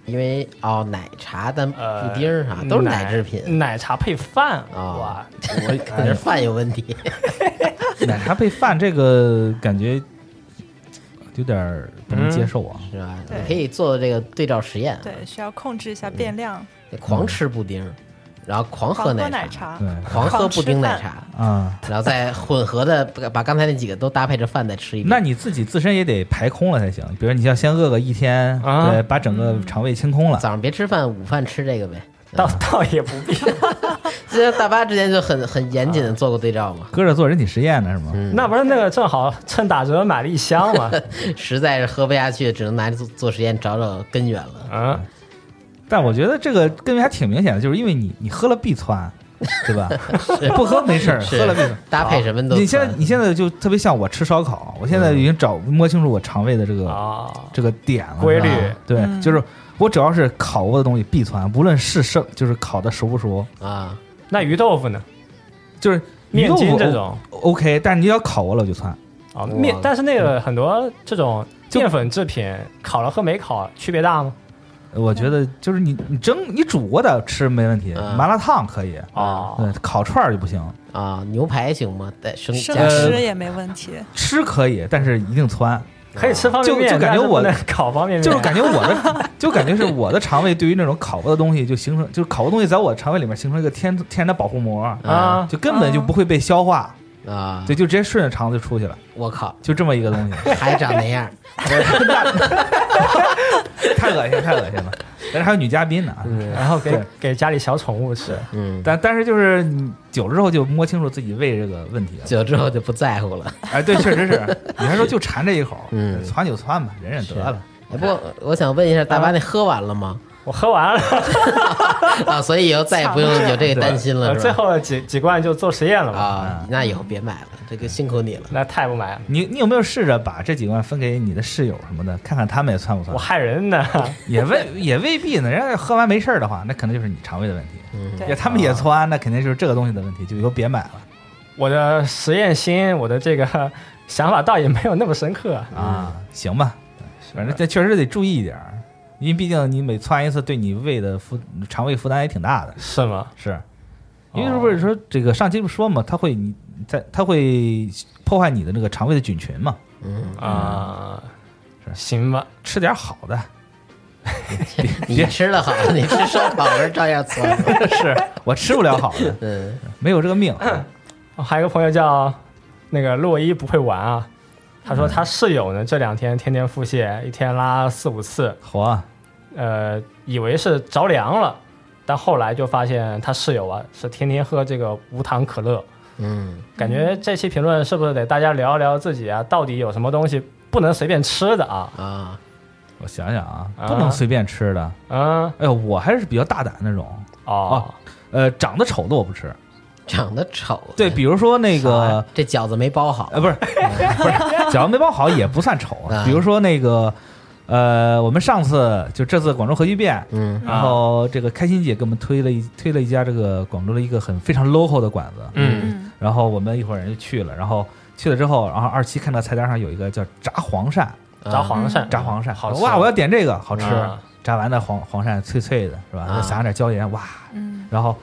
因为哦，奶茶但呃，布丁儿啥都是奶制品奶茶配饭啊哇，我可能是饭有问题。奶茶配饭这个感觉有点儿不能接受啊，是吧？对。你可以做这个对照实验，对，需要控制一下变量，得狂吃布丁，然后狂喝狂喝奶奶茶，对狂喝布丁奶茶，啊。然后再混合的把把刚才那几个都搭配着饭再吃一遍。那你自己自身也得排空了才行，比如你要先饿个一天，啊对，把整个肠胃清空了。早上别吃饭，午饭吃这个呗。倒倒也不必。之前大巴之前就很很严谨的做过对照嘛，搁着做人体实验呢是吗？嗯那不是那个正好趁打折买了一箱嘛？实在是喝不下去，只能拿着做做实验找找根源了。嗯，但我觉得这个根源还挺明显的，就是因为你你喝了必窜，对吧？不喝没事儿，喝了必窜。搭配什么都你现在你现在就特别像我吃烧烤，我现在已经找摸清楚我肠胃的这个啊，这个点了，规律对，嗯就是我只要是烤过的东西必窜，不论是生就是烤的熟不熟，啊，那鱼豆腐呢？就是面豆腐这种 OK，但是你要烤过了就窜。面，但是那个很多这种淀粉制品烤了和没烤区别大吗？我觉得就是你你蒸你煮过的吃没问题，嗯麻辣烫可以，哦，对，烤串儿就不行。啊，牛排行吗？带生生加吃也没问题。吃可以，但是一定窜，可以吃方便面，就就感觉我但是不能烤方便面，就是感觉我的，就感觉是我的肠胃对于那种烤过的东西就形成，就是烤过东西在我肠胃里面形成一个天天然的保护膜，啊，就根本就不会被消化，啊，对，就直接顺着肠子就出去了，我靠，就这么一个东西，还长那样，太恶心，太恶心了。但是还有女嘉宾呢，然后给给家里小宠物吃，嗯，但但是就是你久了之后就摸清楚自己胃这个问题了。久之后就不在乎了。哎，对，确实是。你还说就馋这一口，嗯窜就窜吧，忍忍得了。哎，不过我想问一下，大巴那喝完了吗？我喝完了，啊，所以以后再也不用有这个担心了？最后几几罐就做实验了嘛，啊，那以后别买了，这个辛苦你了。那太不买了，你你有没有试着把这几罐分给你的室友什么的，看看他们也窜不窜我？害人呢。也未也未必呢。人家喝完没事儿的话，那可能就是你肠胃的问题。嗯，对要他们也窜，那肯定就是这个东西的问题，就以后别买了我的实验心，我的这个 想法倒也没有那么深刻。啊。行吧，反正这确实得注意一点儿，因为毕竟你每窜一次，对你胃的负肠胃负担也挺大的。是吗？是，因为不是说这个上期不说嘛，它会你在它会破坏你的那个肠胃的菌群嘛，嗯，啊，是行吧。吃点好的。你吃的好，你吃烧烤是照样窜。是我吃不了好的，嗯没有这个命。哦 还有个朋友叫那个洛伊不会玩啊，他说他室友呢这两天天天腹泻，一天拉四五次，好啊，呃，以为是着凉了，但后来就发现他室友啊是天天喝这个无糖可乐。嗯，感觉这期评论是不是得大家聊一聊自己啊，到底有什么东西不能随便吃的啊？啊，我想想啊，啊不能随便吃的。嗯，哎呦，我还是比较大胆那种。哦，呃，长得丑的我不吃。长得丑。对，比如说那个，这饺子没包好。啊，不是，不是，饺子没包好也不算丑啊。比如说那个，呃，我们上次就这次广州核聚变，嗯然后这个开心姐给我们推了一推了一家这个广州的一个很非常 local 的馆子，嗯嗯，然后我们一伙人就去了，然后去了之后，然后二七看到菜单上有一个叫炸黄鳝，炸黄鳝，炸黄鳝，好吃哇，我要点这个，好吃。啊炸完的黄黄鳝脆脆的，是吧？撒上点椒盐，哇！嗯，然后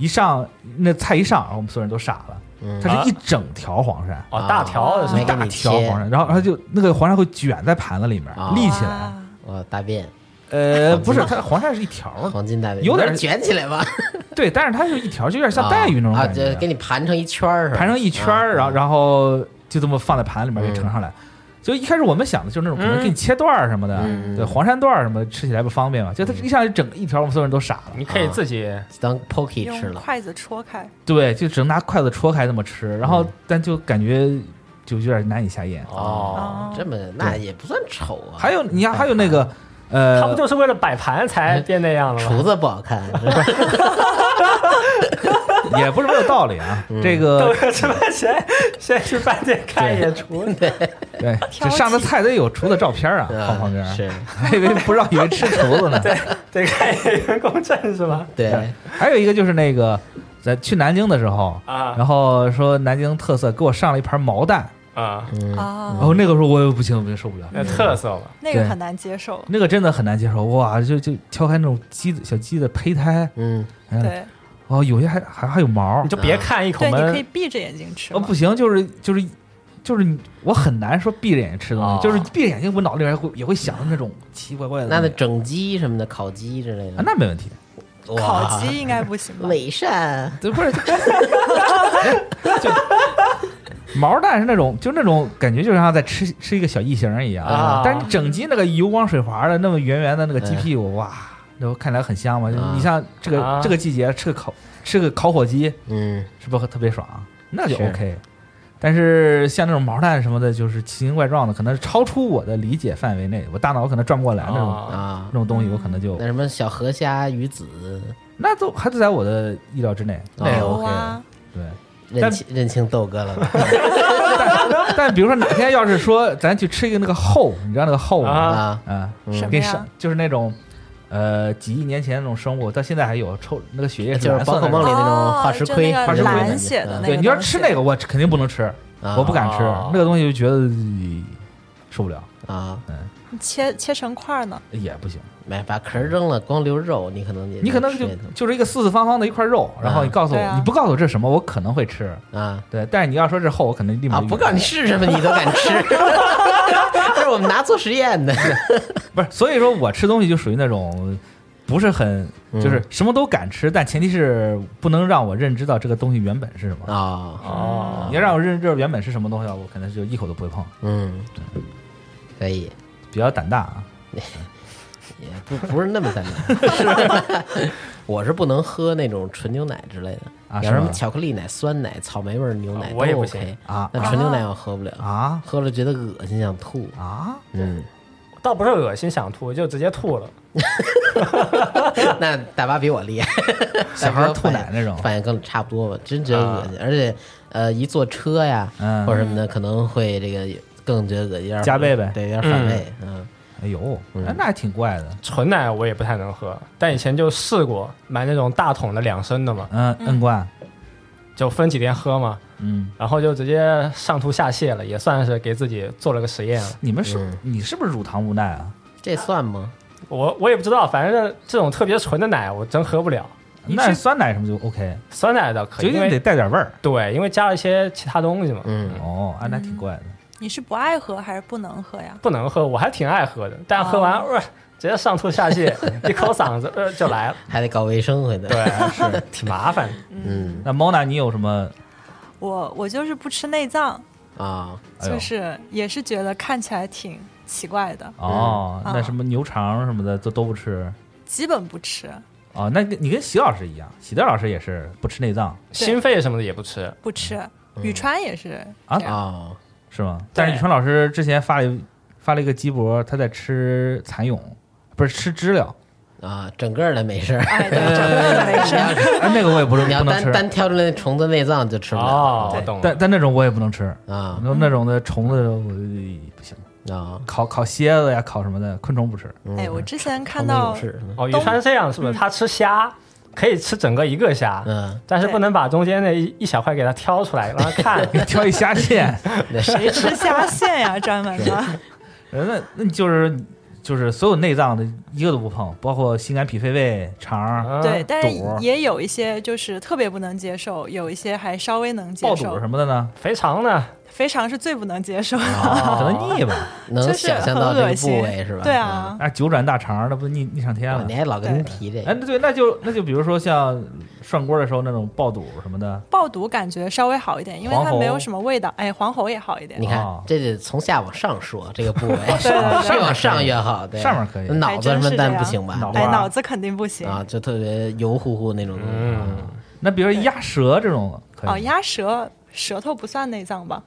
一上那菜一上，然后我们所有人都傻了，嗯。它是一整条黄鳝，哦，大条的？大没给你切条黄鳝，然后它就那个黄鳝会卷在盘子里面啊。立起来。哇我大便。呃，不是，它黄鳝是一条。的，黄金大便。有点卷起来吧，对，但是它是一条，就有点像带鱼那种啊，感觉，就给你盘成一圈儿是吧，盘成一圈儿，啊然后然后就这么放在盘里面给嗯盛上来。就一开始我们想的就是那种可能嗯给你切段儿什么的，嗯对，黄山段儿什么吃起来不方便嘛。就它一下就整一条，我们所有人都傻了。你可以自己当 poke 吃了，筷子戳开，对，就只能拿筷子戳开那么吃，然后嗯但就感觉就有点难以下咽。哦，这么那也不算丑啊。还有你看，还有那个呃他不呃，就是为了摆盘才变那样了吗？厨子不好看，是 吧 也不是没有道理啊。嗯这个哥吃饭前先去饭店看一眼厨，对，这上的菜得有厨子照片啊，啊放旁边。是，还以为不知道以为吃厨子呢。对得看一眼员工证是吧？对，还有一个就是那个在去南京的时候，啊然后说南京特色，给我上了一盘毛蛋，啊，然后那个时候我也不行，我也受不了。那特色吧。那个很难接受。那个真的很难接受，哇！就就敲开那种鸡的小鸡的胚胎，嗯，嗯，对哦，有些还还还有毛你，就别看一口对，你可以闷，闭着眼睛吃哦，嘛。不行，就是就是就是你，我很难说闭着眼睛吃东西，哦就是闭着眼睛，我脑里面会也会想那种奇奇怪怪的东西。那那整鸡什么的，烤鸡之类啊的，那没问题，烤鸡应该不行吧？伪善，对，不是，就毛蛋是那种，就那种感觉，就像在吃吃一个小异形一样。啊但是你整鸡那个油光水滑的，那么圆圆的那个鸡屁股，哇，那看起来很香嘛。啊你像这个啊这个季节吃个烤吃个烤火鸡，嗯，是不是特别爽？那就是 OK。但是像那种毛蛋什么的，就是奇形怪状的，可能是超出我的理解范围内，我大脑可能转不过来那种、啊啊那，种东西，我可能就那什么小河虾、鱼子，那都还是在我的意料之内，那 OK 的。啊，对，认清认清豆哥了吧？但但比如说哪天要是说咱去吃一个那个后，你知道那个后吗？啊啊，啊，嗯什么呀上？就是那种呃几亿年前那种生物，到现在还有抽那个血液是就是蓝色的那种。宝可梦里那种化石盔，哦就那个化石盔蓝血的那个对，你要吃那个，我肯定不能吃，啊我不敢吃哦那个东西，就觉得呃受不了，啊，你切切成块儿呢？也不行。买把壳扔了，光留肉，你可能也你可能就吃就是一个四四方方的一块肉，然后你告诉我，啊你不告诉我这是什么，我可能会吃。啊对，但是你要说这是后，我可能立马啊！就不告诉你是什么，你都敢吃，这是我们拿做实验的 不是，所以说我吃东西就属于那种不是很嗯就是什么都敢吃，但前提是不能让我认知到这个东西原本是什么。啊，哦你要让我认知到原本是什么东西，我可能就一口都不会碰，嗯，可以，比较胆大啊。也不不是那么单纯，是 我是不能喝那种纯牛奶之类的，啊像什么巧克力奶、酸奶、草莓味儿牛奶我也不 OK，行啊那纯牛奶我喝不了，啊喝了觉得恶心想吐，啊！嗯，倒不是恶心想吐，就直接吐了。那大巴比我厉害，小孩吐奶那种反应更差不多吧，真觉得恶心，而且呃，一坐车呀嗯或者什么的，可能会这个更觉得恶心，加倍呗对，有点反胃，嗯哎呦，那还挺怪的。纯奶我也不太能喝，但以前就试过买那种大桶的两升的嘛，嗯，摁罐，就分几天喝嘛，嗯，然后就直接上吐下泻了，也算是给自己做了个实验了。你们是嗯你是不是乳糖无耐啊？这算吗？我我也不知道，反正这种特别纯的奶我真喝不了，那酸奶什么就 OK，酸奶倒可以，因就一定得为带点味儿。对，因为加了一些其他东西嘛，嗯，哦，啊，那挺怪的。你是不爱喝还是不能喝呀？不能喝，我还挺爱喝的，但喝完、呃、直接上吐下泻，一口嗓子呃就来了，还得搞卫生回来，对，是 挺麻烦的。嗯。那 Mona，你有什么？我我就是不吃内脏，啊，就是也是觉得看起来挺奇怪的，哦，嗯。那什么牛肠什么的都都不吃。基本不吃，哦，那个你跟习老师一样，喜德老师也是不吃内脏。心肺什么的也不吃，不吃。嗯。宇川也是啊？这样。哦，是吗？但是宇川老师之前发了一发了一个鸡脖，他在吃蚕蛹，不是吃知了，啊，整个的没事儿。哎，对，整个的没事。哎，那个我也不是你要不能吃，单单挑出来那虫子内脏就吃不了。哦，懂了。但但那种我也不能吃，啊那那种的虫子我不行，啊，烤烤蝎子呀，烤什么的昆虫不吃。嗯哎，我之前看到哦，宇川这样是不是？他吃虾，可以吃整个一个虾，嗯，但是不能把中间那一一小块给它挑出来让它看。挑一虾线，谁吃虾线呀？专门的。呃 那那就是就是所有内脏的一个都不碰，包括心肝脾肺胃肠、嗯对，但是也有一些就是特别不能接受，有一些还稍微能接爆受肚。什么的呢，肥肠呢？肥肠是最不能接受的，可能腻吧。能想象到这个部位是吧？对啊，那，九转大肠那不腻腻上天嗯，了哦。你还老跟人提这哎，个，那对，那就那就比如说像涮锅的时候那种爆肚什么的，爆肚感觉稍微好一点，因为它没有什么味道。哎，黄喉也好一点你。看哦这得从下往上说这个部位，越往上越好，对，上面可以脑子什么但不行吧？哎，脑子肯定不行。啊，就特别油乎乎那种东西。嗯，那比如说鸭舌这种可以哦，鸭舌舌头不算内脏吧？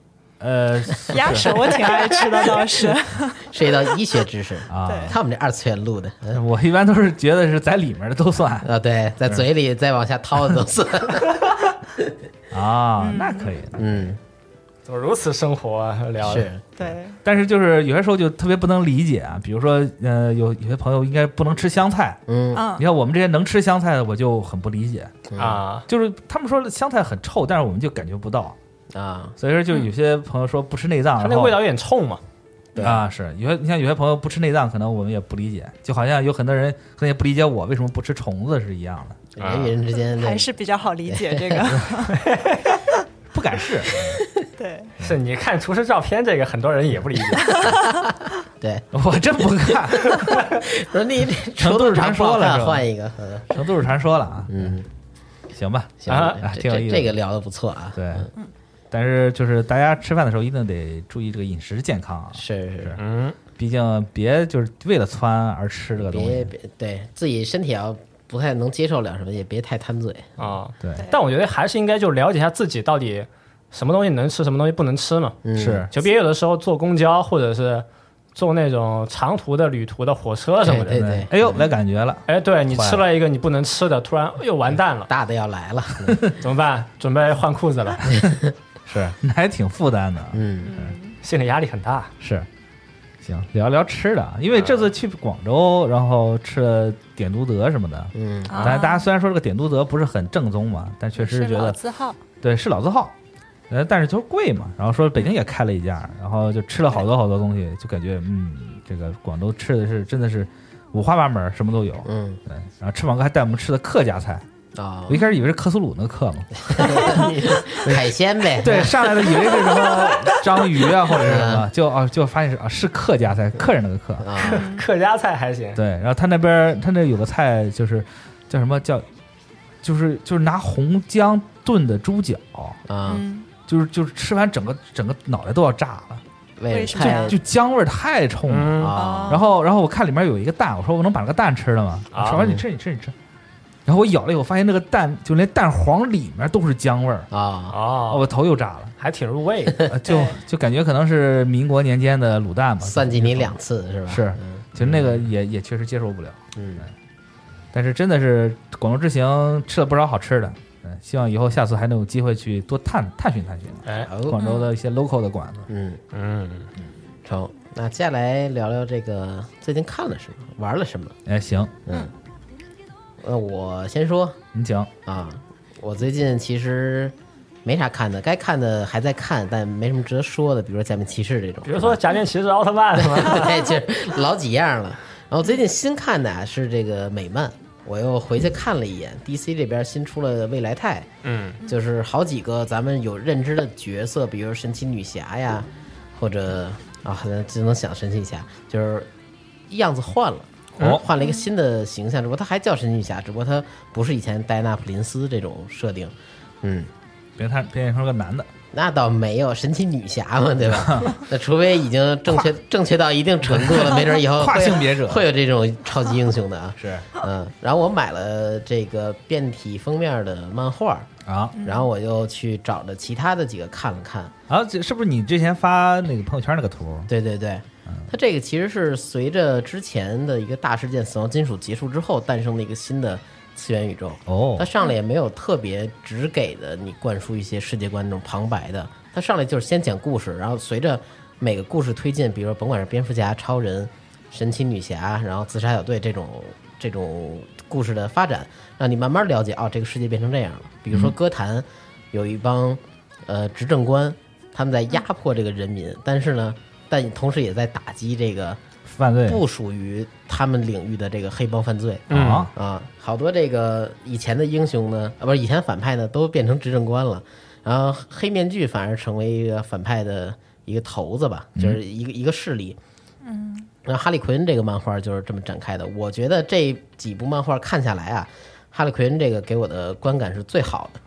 呃 鸭舌我挺爱吃的，倒是。涉及到医学知识，啊，对。看我们这二次元录的，嗯我一般都是觉得是在里面的都算。啊，对，在嘴里再往下掏的都算，啊，那可以。嗯，怎么如此生活啊聊对，但是就是有些时候就特别不能理解啊，比如说呃，有有些朋友应该不能吃香菜，嗯。嗯。你，看我们这些能吃香菜的，我就很不理解，啊，就是他们说香菜很臭，但是我们就感觉不到，啊，所以说就有些朋友说不吃内脏，它那味道有点冲嘛。对。啊，是有些你像有些朋友不吃内脏，可能我们也不理解，就好像有很多人可能也不理解我为什么不吃虫子是一样的，人与人之间还是比较好理解 这个。不敢试。对，是你看厨师照片，这个很多人也不理解。对，我真不看，说你成都是传说了换一个，嗯。成都市传说了啊。嗯，行吧，行，挺有意思这这个聊的不错啊，对，但是就是大家吃饭的时候一定得注意这个饮食健康啊，是是是，嗯，毕竟别就是为了窜而吃这个东西。别别对自己身体要不太能接受了什么，也别太贪嘴，啊，对，但我觉得还是应该就了解一下自己到底什么东西能吃，什么东西不能吃嘛。嗯。是。就别有的时候坐公交或者是坐那种长途的旅途的火车什么的，对对哎呦，来感觉了，哎，对你吃了一个你不能吃的，突然又完蛋了，大的要来了，怎么办？准备换裤子了，是 那还挺负担的，嗯心理压力很大。是。行，聊聊吃的啊，因为这次去广州，然后吃了点都德什么的。嗯啊但大家虽然说这个点都德不是很正宗嘛，但确实是觉得字号。对是老字号，呃，但是就是贵嘛。然后说北京也开了一家，然后就吃了好多好多东西，就感觉嗯，这个广州吃的是真的是五花八门，什么都有。嗯对，然后翅膀哥还带我们吃的客家菜，啊。我一，开始以为是克苏鲁那个克嘛，海鲜呗，对，上来的以为是什么章鱼啊或者是什么，就哦就发现是啊是客家菜，客人那个客。啊，客家菜还行，对，然后他那边他那有个菜就是叫什么叫，就是就是拿红姜炖的猪脚，啊，嗯，就是就是吃完整个整个脑袋都要炸了，为什么呀？太就姜味儿太冲了。嗯。啊，然后然后我看里面有一个蛋，我说我能把那个蛋吃了吗？啊。说完你吃你吃你吃。然后我咬了以后，发现那个蛋就连蛋黄里面都是姜味儿，啊，哦，我头又炸了。还挺入味的。呃 就就感觉可能是民国年间的卤蛋吧，算计你两次是吧？是嗯。其实那个也也确实接受不了。嗯，但是真的是广州之行吃了不少好吃的，嗯，希望以后下次还能有机会去多探探寻探寻。哎，哦，广州的一些 local 的馆子。嗯，嗯，成。那接下来聊聊这个最近看了什么，玩了什么？哎，行，嗯，呃，我先说你讲，啊，我最近其实没啥看的，该看的还在看，但没什么值得说的，比如说《假面骑士》这种，比如说假面骑士奥特曼是吗？对，就是老几样了。然后最近新看的啊是这个美漫，我又回去看了一眼，DC 这边新出了未来泰，嗯，就是好几个咱们有认知的角色，比如神奇女侠呀，或者啊，只能想神奇女侠，就是样子换了。哦换了一个新的形象，只不过她还叫神奇女侠，只不过她不是以前戴安娜普林斯这种设定，嗯，别看变成个男的，那倒没有神奇女侠嘛，对吧？那除非已经正确正确到一定程度了，没准以后 跨性别者。会有这种超级英雄的啊。是。嗯，然后我买了这个变体封面的漫画，啊。然后我又去找了其他的几个看了看。啊，这是不是你之前发那个朋友圈那个图？对对对，它这个其实是随着之前的一个大事件“死亡金属”结束之后诞生的一个新的次元宇宙。哦它上来也没有特别只给的你灌输一些世界观那种旁白的，它上来就是先讲故事，然后随着每个故事推进，比如说甭管是蝙蝠侠、超人、神奇女侠，然后自杀小队这种这种故事的发展，让你慢慢了解哦，这个世界变成这样了。比如说歌坛有一帮呃执政官，他们在压迫这个人民，但是呢，但同时也在打击这个犯罪不属于他们领域的这个黑帮犯罪。嗯啊，啊，好多这个以前的英雄呢，啊，不是以前反派呢，都变成执政官了，然后黑面具反而成为一个反派的一个头子吧，就是一个、一个势力。嗯，然后哈利奎恩这个漫画就是这么展开的。我觉得这几部漫画看下来啊，哈利奎恩这个给我的观感是最好的。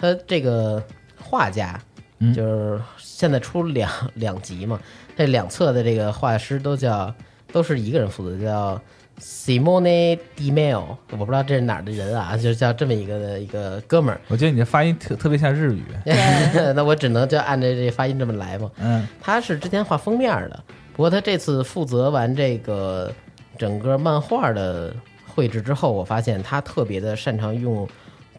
他这个画家，嗯就是现在出两两集嘛，这两侧的这个画师都叫都是一个人负责，叫 Simone Di Meo，我不知道这是哪儿的人啊，就叫这么一个一个哥们儿。我觉得你的发音特特别像日语。那我只能就按照这发音这么来嘛。嗯他是之前画封面的，不过他这次负责完这个整个漫画的绘制之后，我发现他特别的擅长用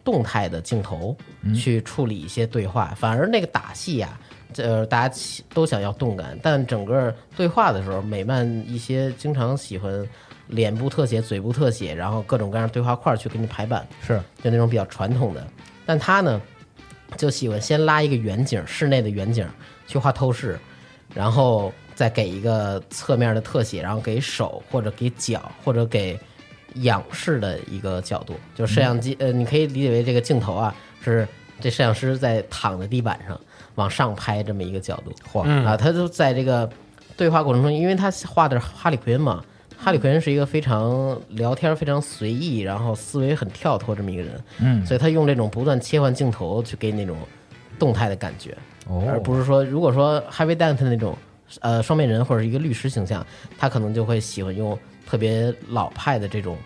动态的镜头去处理一些对话，反而那个打戏呀、呃，大家起都想要动感，但整个对话的时候，美漫一些经常喜欢脸部特写、嘴部特写，然后各种各样的对话块去给你排版，是。就那种比较传统的。但他呢，就喜欢先拉一个远景，室内的远景去画透视，然后再给一个侧面的特写，然后给手或者给脚或者给仰视的一个角度，就摄像机，呃，你可以理解为这个镜头啊是这摄像师在躺在地板上往上拍这么一个角度，嚯嗯啊，他就在这个对话过程中，因为他画的是哈利奎恩嘛，哈利奎恩是一个非常聊天非常随意，然后思维很跳脱这么一个人，嗯。所以他用这种不断切换镜头去给那种动态的感觉，哦，而不是说如果说 Harvey Dent 那种呃双面人或者一个律师形象，他可能就会喜欢用特别老派的这种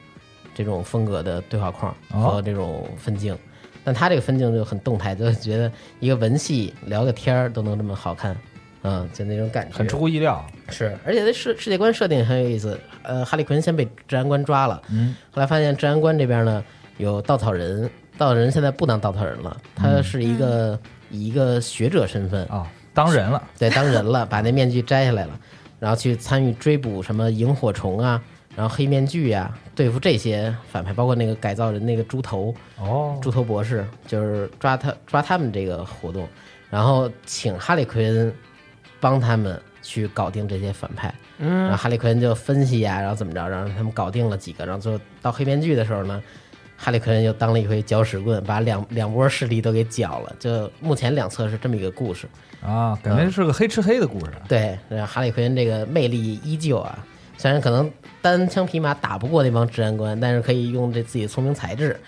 这种风格的对话框哦。和这种分镜。但他这个分镜就很动态，就觉得一个文戏聊个天儿都能这么好看，嗯，就那种感觉，很出乎意料。是，而且它世世界观设定很有意思。呃，哈利奎恩先被治安官抓了，嗯，后来发现治安官这边呢有稻草人，稻草人现在不当稻草人了，他是一个、以一个学者身份，啊，当人了。对，当人了，把那面具摘下来了，然后去参与追捕什么萤火虫啊，然后黑面具呀、对付这些反派，包括那个改造人那个猪头，哦，猪头博士，就是抓他抓他们这个活动，然后请哈利奎恩帮他们去搞定这些反派。嗯然后嗯哈利奎恩就分析呀、然后怎么着，然后他们搞定了几个，然后最后到黑面具的时候呢，哈利奎恩又当了一回搅屎棍，把两两波势力都给搅了。就目前两侧是这么一个故事。啊，感觉是个黑吃黑的故事。对，然后哈利奎恩这个魅力依旧啊，虽然可能单枪匹马打不过那帮治安官，但是可以用这自己的聪明才智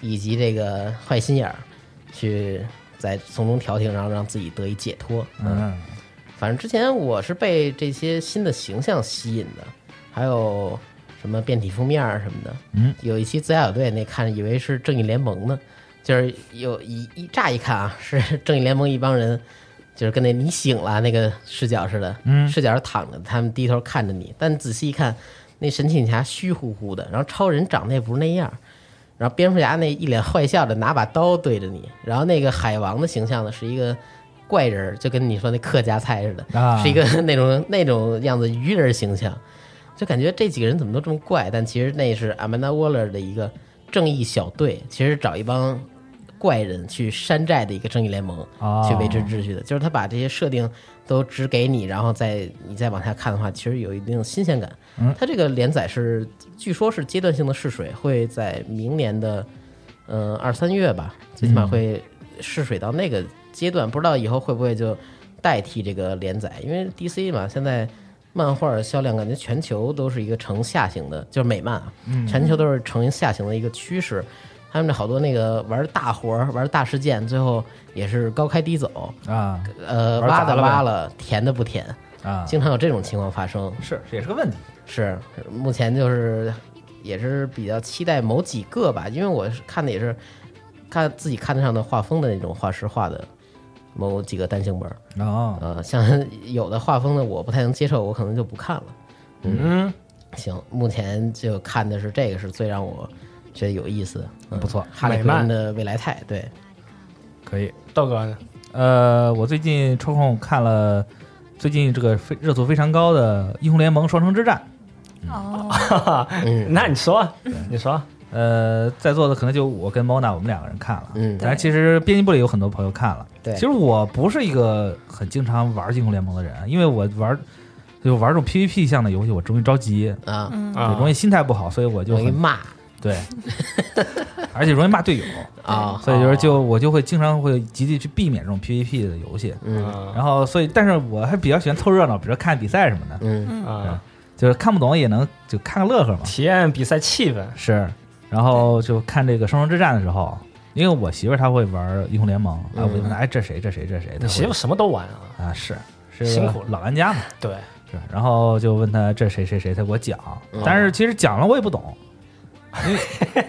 以及这个坏心眼儿，去在从中调停，然后让自己得以解脱。嗯，反正之前我是被这些新的形象吸引的，还有什么变体封面儿什么的。嗯，有一期自家小队那看着以为是正义联盟呢，就是有一一乍一看啊是正义联盟一帮人，就是跟那你醒了那个视角似的，嗯。视角是躺着，他们低头看着你，但仔细一看，那神奇女侠虚乎乎的，然后超人长得也不是那样。然后蝙蝠侠那一脸坏笑的拿把刀对着你，然后那个海王的形象呢是一个怪人儿，就跟你说那客家菜似的，啊是一个 那种那种样子鱼人形象，就感觉这几个人怎么都这么怪，但其实那是 Amanda Waller 的一个正义小队，其实找一帮怪人去山寨的一个正义联盟哦。去维持秩序的，就是他把这些设定都只给你，然后再你再往下看的话，其实有一定新鲜感。嗯。他这个连载是据说是阶段性的试水，会在明年的嗯二三月吧，最起码会试水到那个阶段，不知道以后会不会就代替这个连载，因为 DC 嘛，现在漫画销量感觉全球都是一个呈下行的，就是美漫啊，全球都是呈下行的一个趋势。他们这好多那个玩大活儿、玩大事件，最后也是高开低走，啊。呃，玩挖的挖了，填的不填，啊，经常有这种情况发生。是这也是个问题。是，目前就是也是比较期待某几个吧，因为我是看的也是看自己看得上的画风的那种画师画的某几个单行本儿，哦，呃，像有的画风呢我不太能接受，我可能就不看了。嗯，行，目前就看的是这个是最让我觉得有意思，嗯。不错哈利美漫的未来态，对，可以。道哥呢？呃，我最近抽空看了最近这个非热度非常高的《英雄联盟：双城之战。哦，》，嗯。那你说，你说，呃，在座的可能就我跟 Mona 我们两个人看了，嗯，但是其实编辑部里有很多朋友看了。对。其实我不是一个很经常玩英雄联盟的人，因为我玩就玩这种 PVP 项的游戏，我容易着急，啊，嗯对容易心态不好，所以我就很容易骂对，而且容易骂队友，啊，所以就是就我就会经常会极力去避免这种 PVP 的游戏。嗯然后，所以，但是我还比较喜欢凑热闹，比如说看比赛什么的，嗯啊，就是看不懂也能就看个乐呵嘛。体验比赛气氛，是，然后就看这个双城之战的时候，因为我媳妇儿她会玩英雄联盟，啊，嗯我就问她，哎，这谁这谁这谁？你媳妇什么都玩啊，啊是是辛苦老玩家嘛，对，是，然后就问她这谁谁谁，她给我讲嗯，但是其实讲了我也不懂，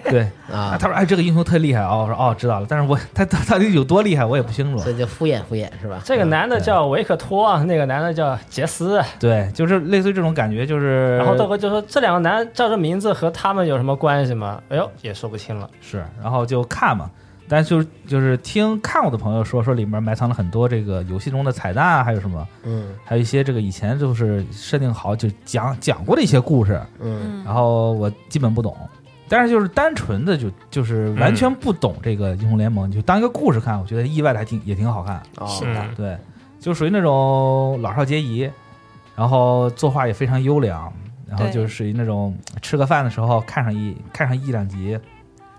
对，啊，他说哎这个英雄特厉害哦，我说哦知道了，但是我他他到底有多厉害我也不清楚所，以就敷衍敷衍是吧？这个男的叫维克托，那个男的叫杰斯，对，就是类似于这种感觉，就是然后豆哥就说这两个男叫这名字和他们有什么关系吗？哎呦，也说不清了。是，然后就看嘛。但就是就是听看过的朋友说，说里面埋藏了很多这个游戏中的彩蛋啊，还有什么，嗯还有一些这个以前就是设定好就讲讲过的一些故事，嗯然后我基本不懂。但是就是单纯的就就是完全不懂这个英雄联盟，就当一个故事看，我觉得意外的还挺也挺好看。哦。是的。嗯。对，就属于那种老少皆宜，然后作画也非常优良，然后就是属于那种吃个饭的时候看上一看上一两集，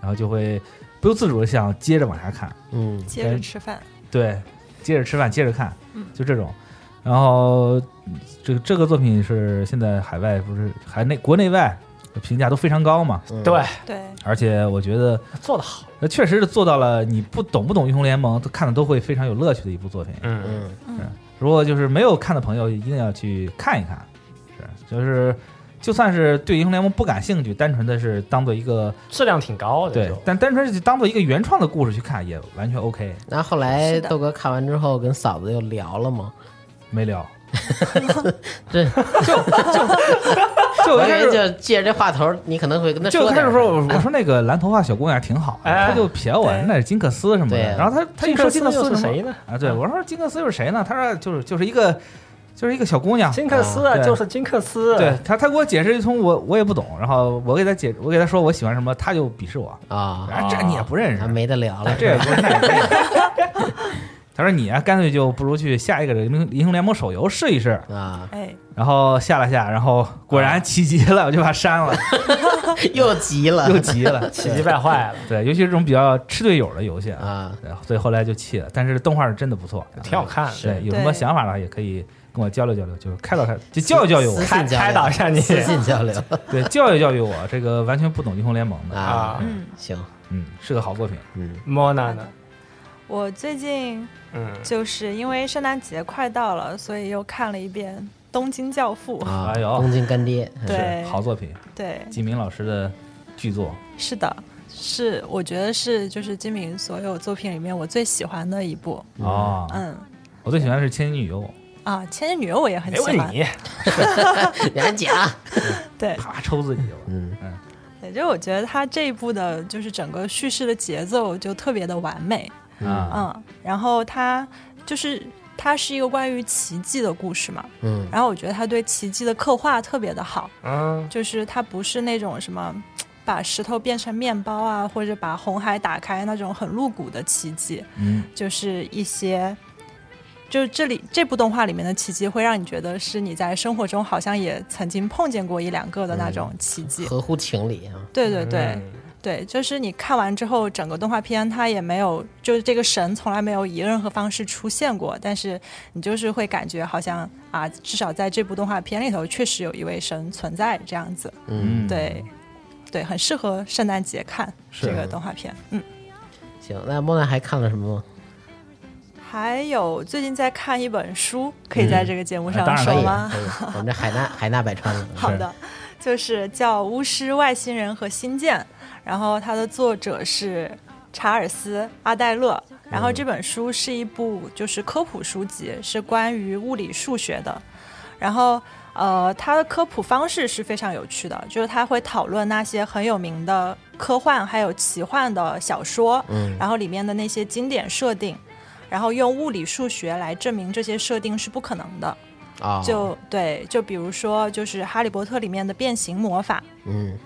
然后就会不由自主的想接着往下看，嗯接着吃饭，对，接着吃饭接着看。嗯，就这种。然后嗯这个这个作品是现在海外不是海内国内外评价都非常高嘛，嗯对，对，而且我觉得做得好。那确实是做到了你不懂不懂英雄联盟，看的都会非常有乐趣的一部作品。嗯，嗯嗯如果就是没有看的朋友，一定要去看一看。是，就是就算是对英雄联盟不感兴趣，单纯的是当做一个质量挺高的。对但单纯是当做一个原创的故事去看，也完全 OK。那后来豆哥看完之后跟嫂子又聊了吗？没聊，这 就我以为我开始就借着这话头，你可能会跟他说点儿。开始说，我我说那个蓝头发小姑娘挺好他就瞥我那是金克斯什么的，然后他他一说金克斯是什么谁呢？啊？对我说金克斯又是谁呢？他说就是就是一个就是一个小姑娘，金克斯啊，就是金克斯。对他他给我解释一通，我我也不懂，然后我给他解我给他说我喜欢什么，他就鄙视我，啊，啊这你也不认识啊，没得聊了。这也不是那也不认识。他说你啊，干脆就不如去下一个这个英英雄联盟手游试一试，啊，哎，然后下了下，然后果然奇急了，我就把它删了，又急了又急了，气急败坏了，对，尤其是这种比较吃队友的游戏啊，啊！对，所以后来就弃了。但是动画是真的不错，挺好看的。对，有什么想法的话也可以跟我交流交流，就是开导开，就教育教育我，开导一下你私信交流 对，教育教育我，这个完全不懂英雄联盟的，啊。嗯，行，嗯，是个好作品。嗯莫娜呢？我最近嗯，就是因为圣诞节快到了，所以又看了一遍《东京教父》。啊，哎呦。东京干爹，对。好作品，对，金明老师的剧作，是的，是我觉得是就是金明所有作品里面我最喜欢的一部。哦，嗯。我最喜欢的是《千年女优啊，《千金女优》我也很喜欢。问你。你还讲，对》，啪抽自己，嗯。对，就我觉得他这一部的就是整个叙事的节奏就特别的完美。啊，嗯，然后它就是它是一个关于奇迹的故事嘛，嗯。然后我觉得他对奇迹的刻画特别的好，嗯，就是它不是那种什么。把石头变成面包啊，或者把红海打开那种很露骨的奇迹，嗯，就是一些，就是这里这部动画里面的奇迹，会让你觉得是你在生活中好像也曾经碰见过一两个的那种奇迹。合乎情理啊。对对对，嗯对，就是你看完之后，整个动画片它也没有，就是这个神从来没有以任何方式出现过，但是你就是会感觉好像啊，至少在这部动画片里头，确实有一位神存在这样子。嗯，对，对，很适合圣诞节看这个动画片。嗯，行，那莫奈还看了什么吗？还有最近在看一本书，可以在这个节目上嗯当然可以，说吗？我们这海纳海纳百川了。好的，就是叫《巫师、外星人和星舰》，然后它的作者是查尔斯·阿黛勒。然后这本书是一部就是科普书籍，是关于物理数学的。然后呃，它的科普方式是非常有趣的，就是它会讨论那些很有名的科幻还有奇幻的小说，嗯然后里面的那些经典设定，然后用物理数学来证明这些设定是不可能的。啊，就对，就比如说就是《哈利波特》里面的变形魔法，嗯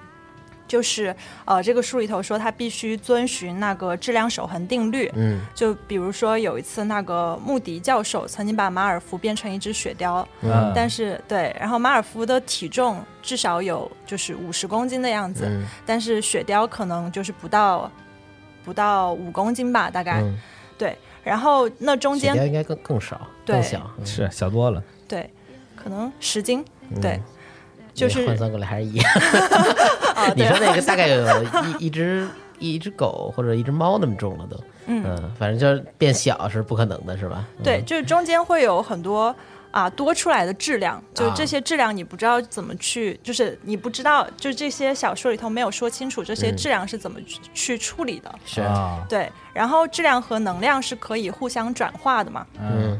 就是呃这个书里头说他必须遵循那个质量守恒定律。嗯就比如说有一次，那个穆迪教授曾经把马尔福变成一只雪貂，嗯但是对，然后马尔福的体重至少有就是五十公斤的样子，嗯但是雪貂可能就是不到不到五公斤吧，大概。嗯，对，然后那中间雪貂应该更更少，对更小，嗯是小多了。对，可能十斤，嗯对，就是换算过来还是一样。啊 你说那个大概有一一只一只狗或者一只猫那么重了都，嗯，嗯，反正就是变小是不可能的，是吧？嗯。对，就是中间会有很多啊多出来的质量，就啊。这些质量你不知道怎么去，就是你不知道，就是这些小说里头没有说清楚这些嗯。质量是怎么去去处理的。是，啊，对，然后质量和能量是可以互相转化的嘛，嗯。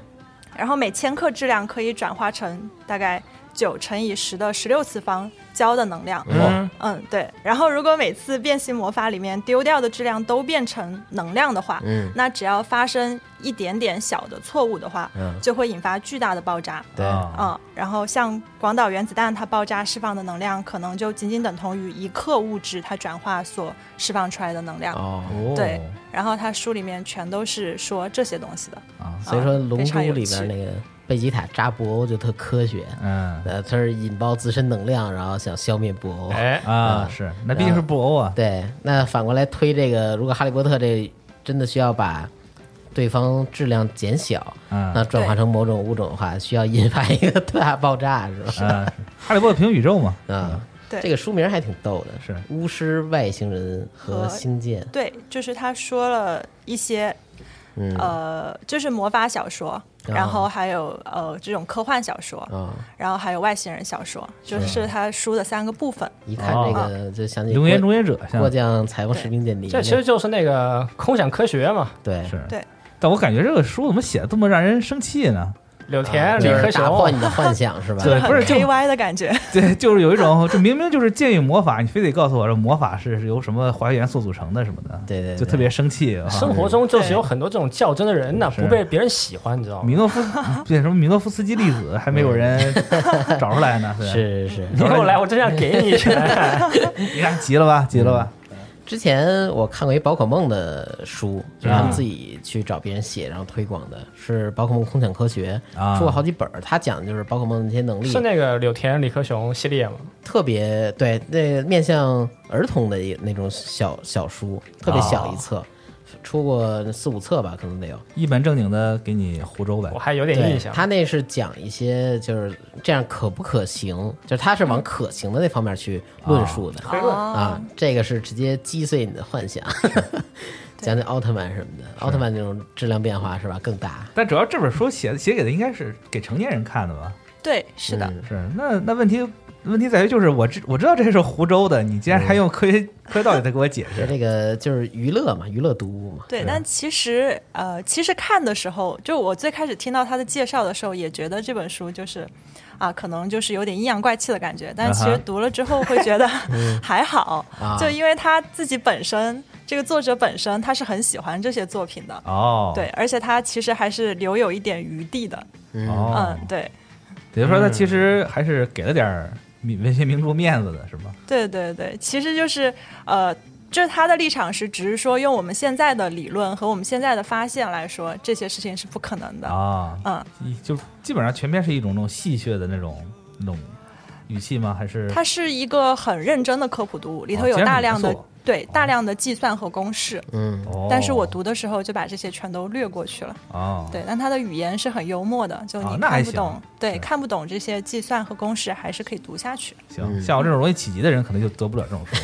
然后每千克质量可以转化成大概九乘以十的十六次方焦的能量。嗯，嗯，对。然后如果每次变形魔法里面丢掉的质量都变成能量的话，嗯那只要发生一点点小的错误的话，嗯，就会引发巨大的爆炸。对，啊嗯，然后像广岛原子弹，它爆炸释放的能量可能就仅仅等同于一克物质它转化所释放出来的能量。哦，对然后它书里面全都是说这些东西的。啊，所以说《龙珠里趣边那个贝吉塔扎布欧就特科学，嗯呃，他是引爆自身能量，然后想消灭布欧。哎，嗯啊是，那毕竟是布欧啊，对，那反过来推这个，如果哈利波特这真的需要把对方质量减小，嗯那嗯转化成某种物种的话，需要引发一个特大爆炸，是吧？嗯，哈利波特平行宇宙嘛，啊，对这个书名还挺逗的，是巫师、外星人和和星舰。对，就是他说了一些嗯。呃，就是魔法小说，然后还有呃这种科幻小说，啊，然后还有外星人小说，就是他书的三个部分。一看这个就想起龙岩过终结者，像。过将裁缝士兵间谍，这其实就是那个空想科学嘛，对。是。对。但我感觉这个书怎么写的这么让人生气呢？柳啊田、李克就是打破你，的幻想是吧？对，不是就 K Y 的感觉，对，就是有一种，这明明就是剑与魔法，你非得告诉我这魔法是是由什么化学元素组成的什么的，对对，对就特别生气。啊生活中就是有很多这种较真的人呢，不被别人喜欢，你知道吗米？诺夫对什么米诺夫斯基粒子还没有人找出来呢，对是是 是。你给我来，我真想给你一拳。你看急了吧，急了吧？之前我看过一宝可梦的书，就是他啊们自己去找别人写，然后推广的，是宝可梦空想科学，啊出过好几本儿。他讲的就是宝可梦那些能力是那个柳田、李克雄系列吗？特别对，那面向儿童的那种小小书，特别小一册，出过四五册吧，可能得有。一本正经的给你湖州呗我。还有点印象。他那是讲一些就是这样可不可行，就是他是往可行的那方面去论述的。推论啊，这个是直接击碎你的幻想。讲讲奥特曼什么的，奥特曼那种质量变化是吧？更大。但主要这本书写写给的应该是给成年人看的吧？对，是的，嗯是，那那问题问题在于就是我知我知道这是湖州的，你竟然还用科学 科学道理在给我解释。这个就是娱乐嘛，娱乐读物嘛。对。但其实呃，其实看的时候，就我最开始听到他的介绍的时候，也觉得这本书就是。啊，可能就是有点阴阳怪气的感觉，但其实读了之后会觉得 还好，啊。就因为他自己本身，这个作者本身他是很喜欢这些作品的，哦，对，而且他其实还是留有一点余地的，哦嗯，，对，也就是说他其实还是给了点儿名文学名著面子的是吗？对对对，其实就是呃，就是他的立场是，只是说用我们现在的理论和我们现在的发现来说，这些事情是不可能的。啊，嗯，就基本上全篇是一种那种戏谑的那种那种语气吗？还是它是一个很认真的科普读物，里头有大量的、对大量的计算和公式，嗯，哦但是我读的时候就把这些全都略过去了。哦，对，但他的语言是很幽默的，就你看不懂，对，看不懂这些计算和公式，还是可以读下去。行，嗯。像我这种容易起急的人，可能就得不了这种书，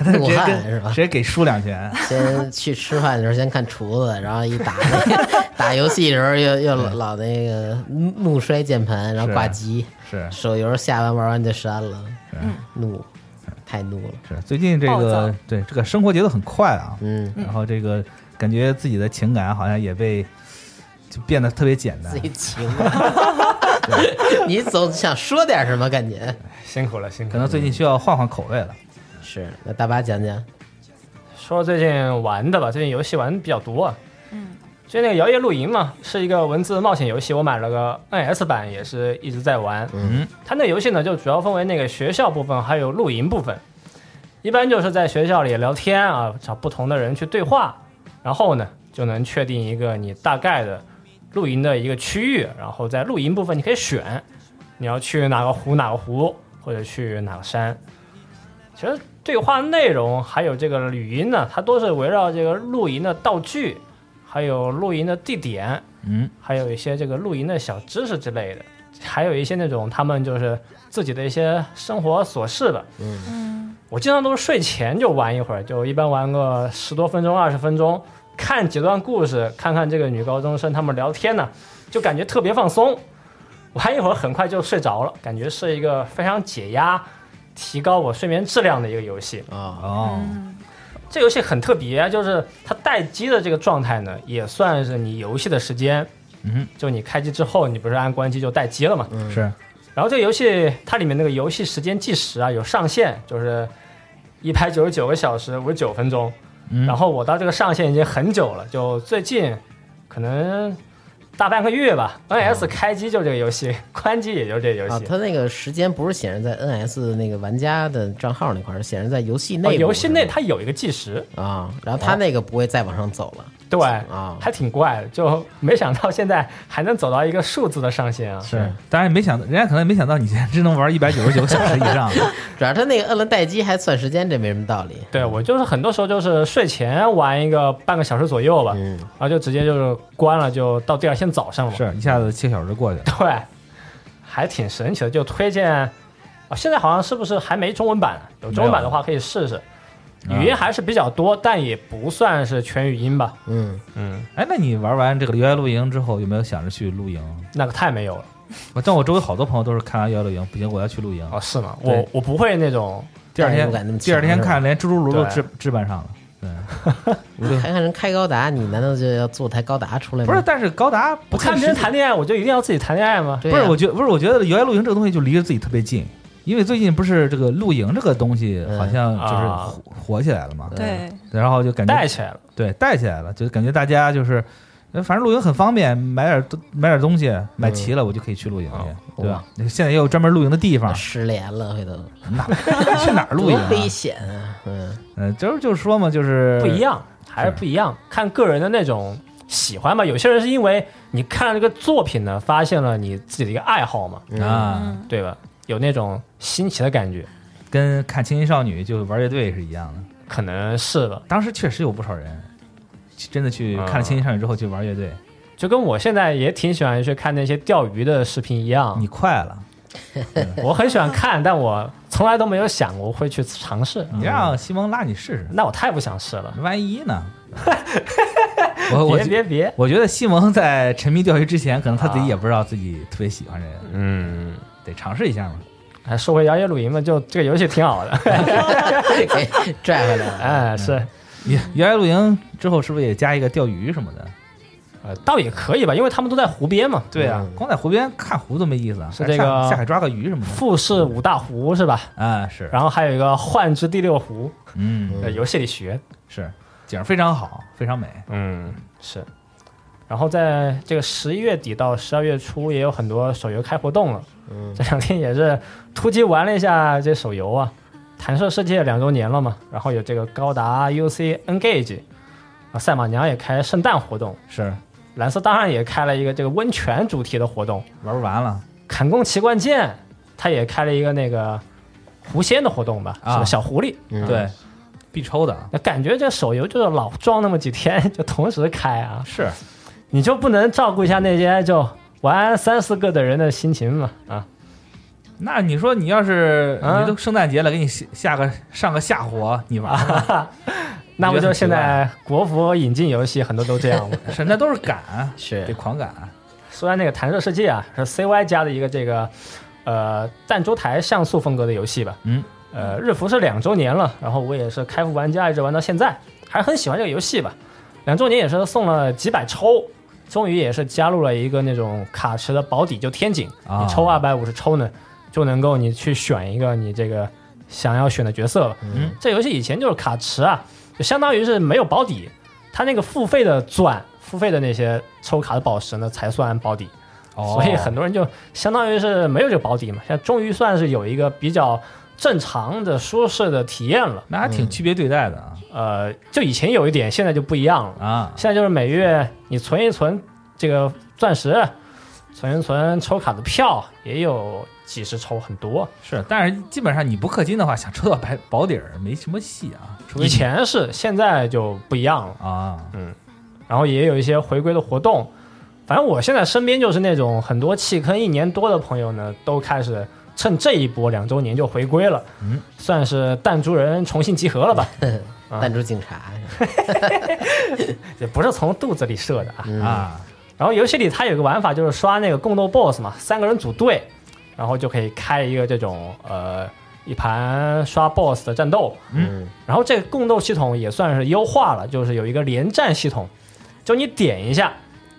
直怒接跟汉是吧。直接给输两拳。先去吃饭的时候先看厨子，然后一打那个 打游戏的时候又又老老那个怒怒摔键盘，然后是。挂机，是。手游下完玩完就删了，嗯怒，太怒了。是，最近这个对这个生活节奏很快啊，嗯，然后这个感觉自己的情感好像也被就变得特别简单自。己情啊，你总想说点什么，感觉辛苦了，辛苦了。可能最近需要换换口味了。是。那大巴讲讲，说最近玩的吧，最近游戏玩比较多啊。所以那个摇曳露营嘛，是一个文字冒险游戏，我买了个 NS 版，也是一直在玩。嗯，它那游戏呢，就主要分为那个学校部分，还有露营部分。一般就是在学校里聊天啊，找不同的人去对话，然后呢，就能确定一个你大概的露营的一个区域，然后在露营部分你可以选你要去哪个湖哪个湖，或者去哪个山。其实对话内容还有这个语音呢，它都是围绕这个露营的道具，还有露营的地点，嗯，还有一些这个露营的小知识之类的，还有一些那种他们就是自己的一些生活琐事的。嗯，我经常都是睡前就玩一会儿，就一般玩个十多分钟、二十分钟，看几段故事，看看这个女高中生他们聊天呢，就感觉特别放松。玩一会儿很快就睡着了，感觉是一个非常解压、提高我睡眠质量的一个游戏。啊，哦，嗯这游戏很特别，就是它待机的这个状态呢，也算是你游戏的时间。嗯，就你开机之后，你不是按关机就待机了嘛？嗯是，然后这个游戏它里面那个游戏时间计时啊有上限，就是一百九十九个小时五十九分钟。嗯然后我到这个上限已经很久了，就最近可能大半个月吧。NS 开机就这个游戏，关机也就这个游啊，戏。它那个时间不是显示在 NS 那个玩家的账号那块儿，是显示在游戏内哦，游戏内它有一个计时，啊，然后它那个不会再往上走了对，啊。还挺怪的，就没想到现在还能走到一个数字的上限啊。是，当然没想到，人家可能也没想到你现在 只能玩一百九十九个小时以上。主要他那个摁了待机还算时间，这没什么道理。对我就是很多时候就是睡前玩一个半个小时左右吧，嗯，然后就直接就是关了，就到第二天早上了。是一下子七个小时过去了。对，还挺神奇的，就推荐啊。现在好像是不是还没中文版？有中文版的话可以试试。语音还是比较多，但也不算是全语音吧。嗯，嗯，哎，那你玩完这个摇曳露营之后，有没有想着去露营？那个太没有了。我但我周围好多朋友都是看完摇曳露营，不行，我要去露营。哦，是吗？我我不会那种，第二天第二天看连蜘蛛炉都置置办上了。对，我就看看人开高达，你难道就要做台高达出来吗？不是，但是高达不看别人谈恋爱，我就一定要自己谈恋爱吗？对啊，不是，我觉不是，我觉得摇曳露营这个东西就离着自己特别近，因为最近不是这个露营这个东西嗯好像就是啊火火起来了嘛，对，然后就感觉带起来了。对带起来了，就感觉大家就是。呃反正露营很方便，买点买点东西，买齐了我就可以去露营去，嗯对吧？现在也有专门露营的地方，失联了，回头哪去哪儿露营？危险啊！嗯，嗯，就是就是说嘛，就是不一样，还是不一样，看个人的那种喜欢吧。有些人是因为你看了这个作品呢，发现了你自己的一个爱好嘛，啊，嗯，对吧？有那种新奇的感觉，跟看青音少女就玩乐队是一样的。可能是吧。当时确实有不少人去真的去啊看了青音少女之后去玩乐队，就跟我现在也挺喜欢去看那些钓鱼的视频一样你，快了，我很喜欢看，但我从来都没有想过会去尝试。你让西蒙拉你试试，那我太不想试了。万一呢？我我别别别，我觉得西蒙在沉迷钓鱼之前，可能他自己也不知道自己特别喜欢这个，嗯，得尝试一下嘛。还说回摇曳露营嘛，就这个游戏挺好的。给拽回来了。哎，是，你摇曳露营之后是不是也加一个钓鱼什么的？呃，倒也可以吧，因为他们都在湖边嘛。对啊，光在湖边看湖都没意思啊，是这个下下海抓个鱼什么的。富士五大湖是吧？啊，是，然后还有一个幻之第六湖，嗯，在游戏里学。是，景儿非常好，非常美。嗯，是。然后在这个十一月底到十二月初，也有很多手游开活动了。嗯这两天也是突击玩了一下这手游啊，弹射世界两周年了嘛，然后有这个高达 UC Engage，啊，赛马娘也开圣诞活动，是，蓝色当然也开了一个这个温泉主题的活动，玩完了，砍弓奇冠剑，他也开了一个那个狐仙的活动吧，啊。小狐狸。嗯。对，必抽的，那感觉这手游就是老装那么几天就同时开啊，是，你就不能照顾一下那些就玩三四个的人的心情嘛？啊，那你说你要是啊你都圣诞节了，给你下下个上个下火，你玩吗？那不就现在国服引进游戏很多都这样吗？是，那都是赶，是得狂赶。说完那个弹射世界啊，是 CY 加的一个这个呃弹珠台像素风格的游戏吧？嗯，呃，日服是两周年了，然后我也是开服玩家，一直玩到现在，还很喜欢这个游戏吧。两周年也是送了几百抽，终于也是加入了一个那种卡池的保底，就天井，啊你抽二百五十抽呢，就能够你去选一个你这个想要选的角色了。嗯，这游戏以前就是卡池啊，就相当于是没有保底，它那个付费的钻付费的那些抽卡的宝石呢才算保底，哦所以很多人就相当于是没有这个保底嘛，现在终于算是有一个比较正常的舒适的体验了。那还挺区别对待的啊呃，就以前有一点，现在就不一样了。啊，现在就是每月你存一存这个钻石，存一存抽卡的票，也有几十抽，很多。是，但是基本上你不氪金的话，想抽到白保底儿没什么戏啊，除非以前是，现在就不一样了。啊，嗯然后也有一些回归的活动。反正我现在身边就是那种很多弃坑一年多的朋友呢，都开始趁这一波两周年就回归了，嗯，算是弹珠人重新集合了吧？啊 弹珠警察 也不是从肚子里射的啊。嗯啊，然后游戏里它有个玩法就是刷那个共斗 BOSS 嘛，三个人组队，然后就可以开一个这种呃一盘刷 BOSS 的战斗。嗯然后这个共斗系统也算是优化了，就是有一个连战系统，就你点一下，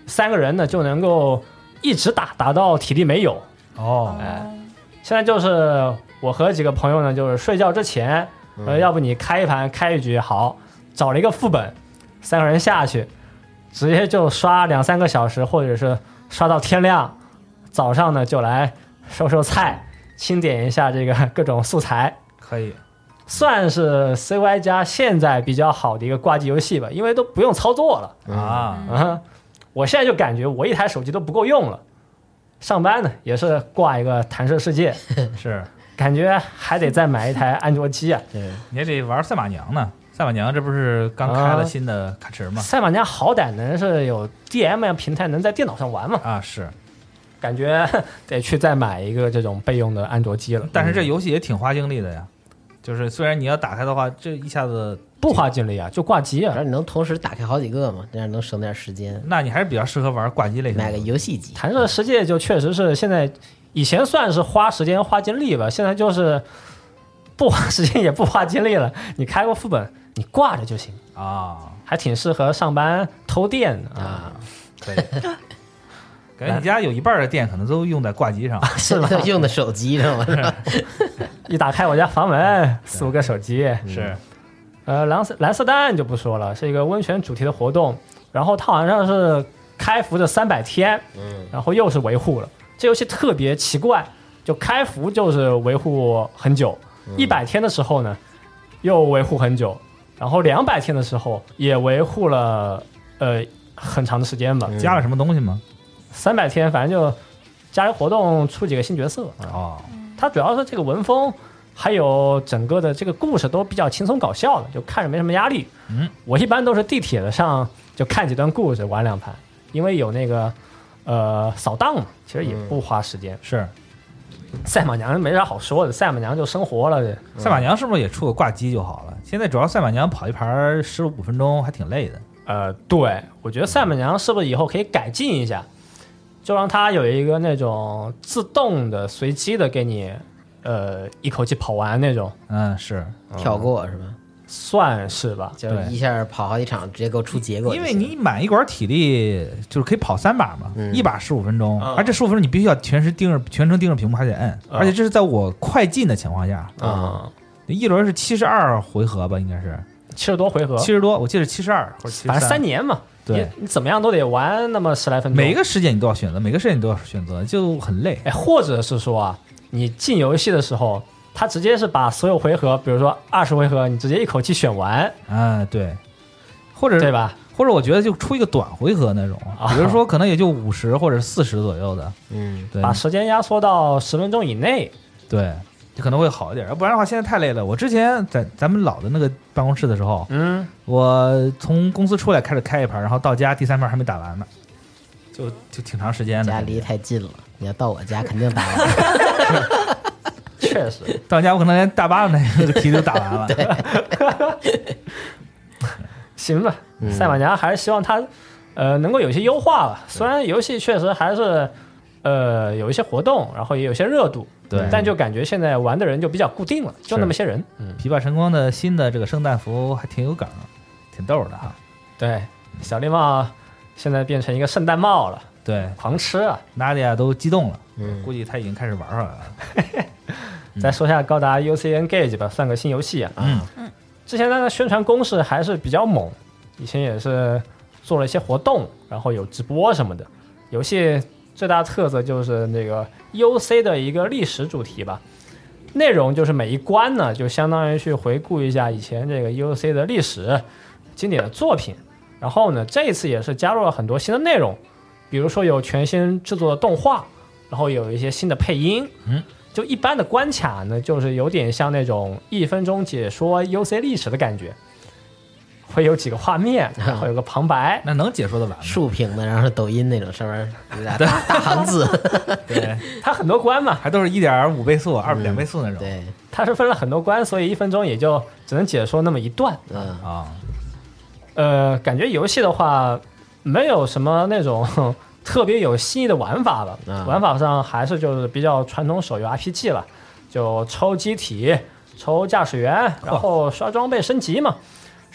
三个人呢就能够一直打，打到体力没有。哦，哎，现在就是我和几个朋友呢，就是睡觉之前，呃，要不你开一盘开一局，好，找了一个副本，三个人下去，直接就刷两三个小时，或者是刷到天亮，早上呢就来收收菜，清点一下这个各种素材，可以，算是 CY 加现在比较好的一个挂机游戏吧，因为都不用操作了。啊，嗯，我现在就感觉我一台手机都不够用了，上班呢也是挂一个弹射世界，是，感觉还得再买一台安卓机啊。对，你还得玩赛马娘呢，赛马娘这不是刚开了新的卡池吗？赛马娘好歹能是有 DM 平台能在电脑上玩嘛，啊，是，感觉 得去再买一个这种备用的安卓机了。但是这游戏也挺花精力的呀，就是虽然你要打开的话，这一下子，不花精力啊，就挂机啊。你能同时打开好几个嘛，这样能省点时间。那你还是比较适合玩挂机类型的。买个游戏机，弹射世界就确实是现在以前算是花时间花精力吧，现在就是不花时间也不花精力了。你开个副本，你挂着就行，啊，还挺适合上班偷电的啊。可以。感觉你家有一半的电可能都用在挂机上，是吧？用的手机上了，是吧？一打开我家房门，四五个手机。是呃，蓝色蓝色蛋就不说了，是一个温泉主题的活动，然后它好像是开服的三百天，嗯，然后又是维护了。这游戏特别奇怪，就开服就是维护很久，一百天的时候呢又维护很久，然后两百天的时候也维护了呃很长的时间吧。加了什么东西吗？三百天反正就加油活动出几个新角色，啊，它主要是这个文风，还有整个的这个故事都比较轻松搞笑的，就看着没什么压力。嗯，我一般都是地铁的上就看几段故事，玩两盘，因为有那个呃扫荡嘛，其实也不花时间。是赛马娘没啥好说的，赛马娘就生活了。这赛马娘是不是也出个挂机就好了？现在主要赛马娘跑一盘十五分钟还挺累的。呃，对，我觉得赛马娘是不是以后可以改进一下，就让它有一个那种自动的、随机的给你，呃，一口气跑完那种，嗯，是。跳过是吧？算是吧？就是一下跑好几场，直接给我出结果因。为你满一管体力就是可以跑三把嘛，嗯。一把十五分钟，嗯而这十五分钟你必须要全时盯着全程盯着屏幕，还得摁，嗯而且这是在我快进的情况下，啊，一轮是七十二回合吧，应该是。七十多回合，七十多，我记得七十二或七反正三年嘛，对你你怎么样都得玩那么十来分钟。每一个时间你都要选择，每个时间你都要选择，就很累。哎，或者是说啊，你进游戏的时候，他直接是把所有回合，比如说二十回合，你直接一口气选完，啊，对，或者对吧？或者我觉得就出一个短回合那种，啊比如说可能也就五十或者四十左右的，嗯，对把时间压缩到十分钟以内。对，就可能会好一点。要不然的话，现在太累了。我之前在咱们老的那个办公室的时候，嗯，我从公司出来开始开一盘，然后到家第三盘还没打完呢，就就挺长时间的。家离太近了，你要到我家肯定打完。确实，到家我可能连大巴的那个题都打完了。行吧。嗯赛马娘还是希望它，呃，能够有一些优化吧。虽然游戏确实还是，呃，有一些活动，然后也有一些热度，对但就感觉现在玩的人就比较固定了，就那么些人。嗯，琵琶晨光的新的这个圣诞服还挺有梗，挺逗的哈。对，小绿帽现在变成一个圣诞帽了，对，狂吃啊！娜迪亚都激动了，嗯估计他已经开始玩上来了。嗯再说一下高达 UC Engage 吧，算个新游戏啊。嗯之前那个宣传攻势还是比较猛，以前也是做了一些活动，然后有直播什么的。游戏最大特色就是那个 UC 的一个历史主题吧，内容就是每一关呢，就相当于去回顾一下以前这个 UC 的历史、经典的作品。然后呢，这一次也是加入了很多新的内容，比如说有全新制作的动画，然后有一些新的配音。嗯，就一般的关卡呢，就是有点像那种一分钟解说 UC 历史的感觉，会有几个画面，然后有个旁白。那能解说的完吗？竖屏的，然后是抖音那种，上面大大行字，对，它很多关嘛，还都是一点五倍速、二嗯两倍速那种。对，它是分了很多关，所以一分钟也就只能解说那么一段。嗯，啊，呃，感觉游戏的话，没有什么那种 特别有新意的玩法吧。啊玩法上还是就是比较传统手游 RPG 了，就抽机体、抽驾驶员，然后刷装备升级嘛，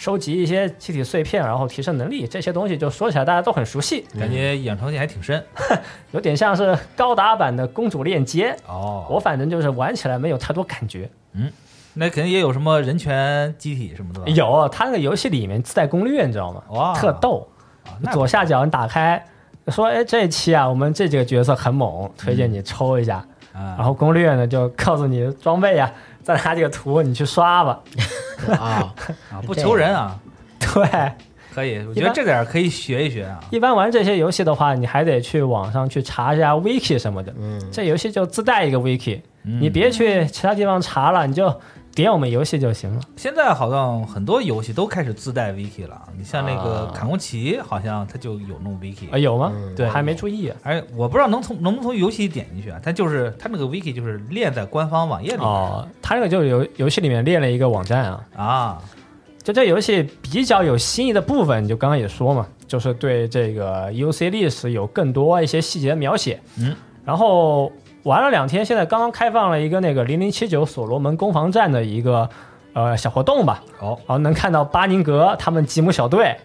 收集一些气体碎片，然后提升能力，这些东西就说起来大家都很熟悉，感觉养成性还挺深。有点像是高达版的公主链接。哦，我反正就是玩起来没有太多感觉。嗯那肯定也有什么人权机体什么的吧？有，它那个游戏里面自带攻略，你知道吗？哇特逗。左下角你打开，说哎这一期啊，我们这几个角色很猛，推荐你抽一下。啊，然后攻略呢就告诉你装备呀、再拿几个图你去刷吧。啊，啊不求人啊，对，可以，我觉得这点可以学一学啊。一般玩这些游戏的话，你还得去网上去查一下 wiki 什么的。嗯，这游戏就自带一个 wiki，、嗯。你别去其他地方查了，你就点我们游戏就行了。现在好像很多游戏都开始自带 wiki 了，你像那个啊卡工奇，好像它就有弄 wiki 啊，。有吗？嗯对还没注意啊。哎，我不知道能从能不能从游戏里点进去啊？它就是它那个 wiki 就是列在官方网页里面哦，它这个就是游游戏里面列了一个网站啊，啊。就这游戏比较有新意的部分，就刚刚也说嘛，就是对这个 UC 历史有更多一些细节的描写。嗯，然后玩了两天，现在刚刚开放了一个那个零零七九所罗门攻防战的一个呃小活动吧，哦，然后能看到巴宁格他们吉姆小队，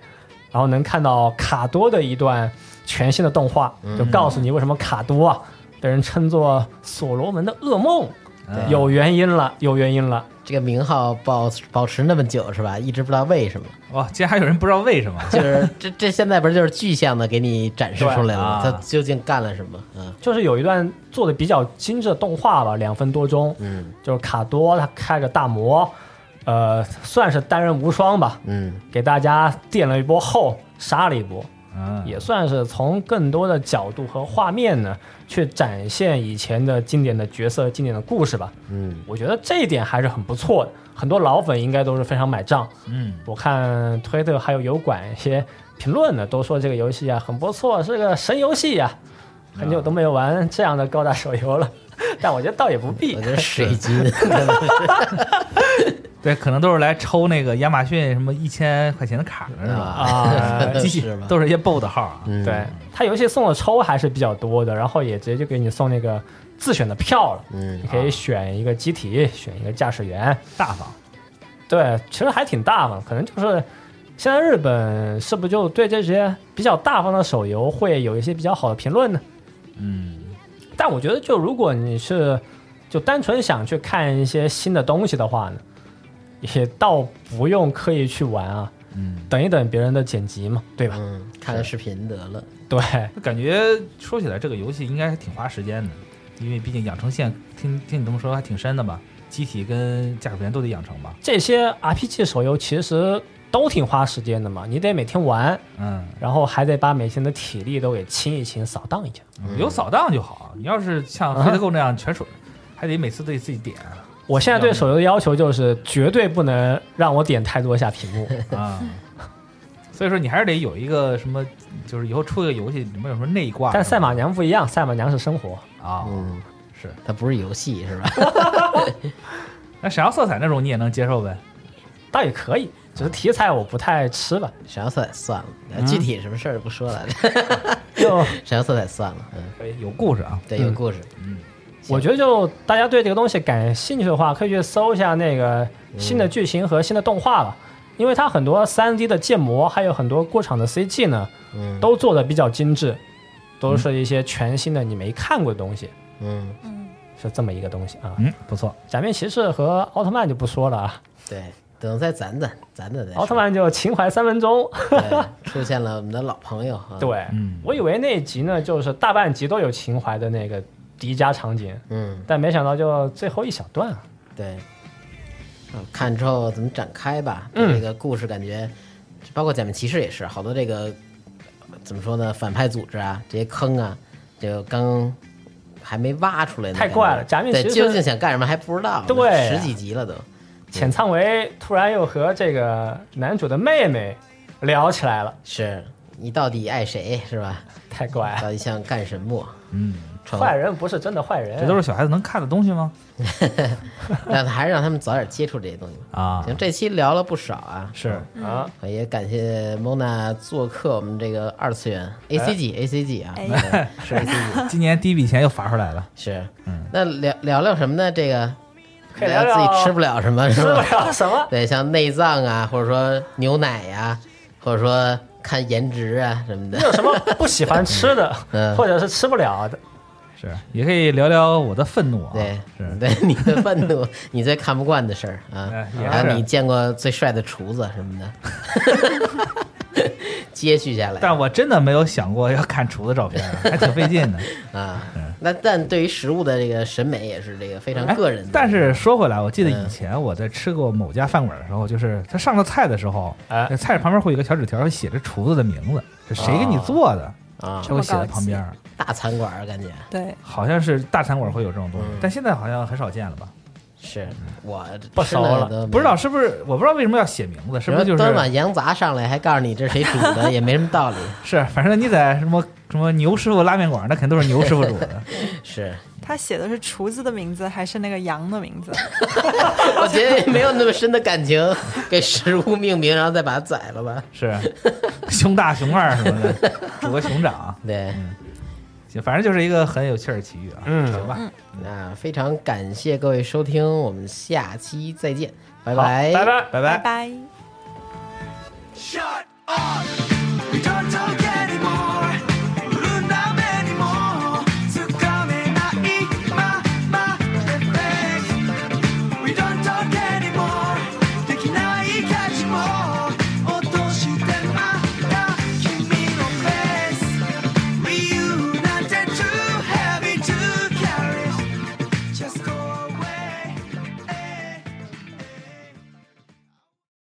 然后能看到卡多的一段全新的动画，就告诉你为什么卡多啊被人称作所罗门的噩梦，嗯有原因了，有原因了。这个名号保保持那么久是吧？一直不知道为什么，哇，竟然还有人不知道为什么。就是 这这现在不是就是具象的给你展示出来了他究竟干了什么？嗯就是有一段做的比较精致的动画吧，两分多钟，嗯。就是卡多他开着大魔，呃，算是单人无双吧，嗯。给大家垫了一波后，杀了一波，嗯，也算是从更多的角度和画面呢，去展现以前的经典的角色、经典的故事吧。嗯我觉得这一点还是很不错的，很多老粉应该都是非常买账。嗯，我看推特还有油管一些评论呢，都说这个游戏啊很不错，是个神游戏呀、很久都没有玩这样的高达手游了，但我觉得倒也不必我。觉得水军真的是对，可能都是来抽那个亚马逊什么一千块钱的卡的是吧？啊 机器？都是一些 BOD 号啊。嗯对，他游戏送的抽还是比较多的，然后也直接就给你送那个自选的票了，嗯你可以选一个机体，选一个驾驶员。大方。对，其实还挺大方，可能就是现在日本是不是就对这些比较大方的手游会有一些比较好的评论呢？嗯，但我觉得，就如果你是就单纯想去看一些新的东西的话呢，也倒不用刻意去玩啊，嗯，等一等别人的剪辑嘛，对吧？嗯，看看视频得了。对，感觉说起来这个游戏应该还挺花时间的，因为毕竟养成线听听你这么说还挺深的吧？机体跟驾驶员都得养成吧？这些 RPG 手游其实都挺花时间的嘛，你得每天玩，嗯，然后还得把每天的体力都给清一清、扫荡一下。有扫荡就好。你要是像黑特购那样全手，还得每次都得自己点我现在对手游的要求就是绝对不能让我点太多下屏幕。啊。所以说你还是得有一个什么，就是以后出一个游戏里面有什么内挂。但赛马娘不一样，赛马娘是生活。啊，嗯，是。它不是游戏是吧？那闪耀色彩那种你也能接受呗？倒也可以，只是题材我不太吃吧。闪耀色彩算了，具体什么事儿不说了。就闪耀色彩算了，嗯，可以有故事啊。对，有故事。我觉得，就大家对这个东西感兴趣的话，可以去搜一下那个新的剧情和新的动画吧，因为它很多三 D 的建模，还有很多过场的 CG 呢，嗯。都做的比较精致，都是一些全新的你没看过的东西，嗯，嗯，是这么一个东西啊。嗯，不错。假面骑士和奥特曼就不说了啊，对，等再攒攒，攒攒再说。奥特曼就情怀三分钟。对出现了我们的老朋友啊，对，嗯。我以为那一集呢，就是大半集都有情怀的那个迪迦场景，嗯，但没想到就最后一小段啊。对，嗯看之后怎么展开吧。嗯这个故事感觉，包括假面骑士也是，好多这个怎么说呢？反派组织啊，这些坑啊，就刚还没挖出来呢，太怪了假面骑士究竟想干什么还不知道，对啊十几集了都。浅仓唯突然又和这个男主的妹妹聊起来了，是你到底爱谁是吧？太怪了。到底想干什么？嗯，成坏人不是真的坏人，这都是小孩子能看的东西吗？让还是让他们早点接触这些东西吧。啊，行，这期聊了不少啊，是啊，也感谢 Mona 做客我们这个二次元 A C G A C G 啊，哎是 A C G 今年第一笔钱又罚出来了。是嗯，那聊聊聊什么呢？这个可以聊聊自己吃不了什么，是吃不吧？了什么。对，像内脏啊，或者说牛奶呀、或者说看颜值啊什么的你，有什么不喜欢吃的，嗯或者是吃不了的？是，也可以聊聊我的愤怒啊。对，是，对你的愤怒，你最看不惯的事儿啊。哎，也是还有你见过最帅的厨子什么的，接续下来。但我真的没有想过要看厨子照片，还挺费劲的。啊。那但对于食物的这个审美也是这个非常哎个人的，但是说回来，我记得嗯。以前我在吃过某家饭馆的时候，就是他上了菜的时候，菜旁边会有一个小纸条，写着厨子的名字，是谁给你做的，啊，都会写在旁边儿。大餐馆儿感觉对，好像是大餐馆会有这种东西嗯，但现在好像很少见了吧？是我不熟吃了了都没不知道是不是？我不知道为什么要写名字，是不是就是端碗羊杂上来还告诉你这是谁煮的，也没什么道理。是？反正你在什么什么牛师傅拉面馆，那肯定都是牛师傅煮的。是，他写的是厨子的名字还是那个羊的名字？我觉得没有那么深的感情，给食物命名，然后再把它宰了吧。是熊大、熊二什么的，煮个熊掌。对，行，反正就是一个很有趣儿的奇遇啊。嗯行吧，那非常感谢各位收听，我们下期再见，拜好拜，拜拜。拜拜拜。Shut up!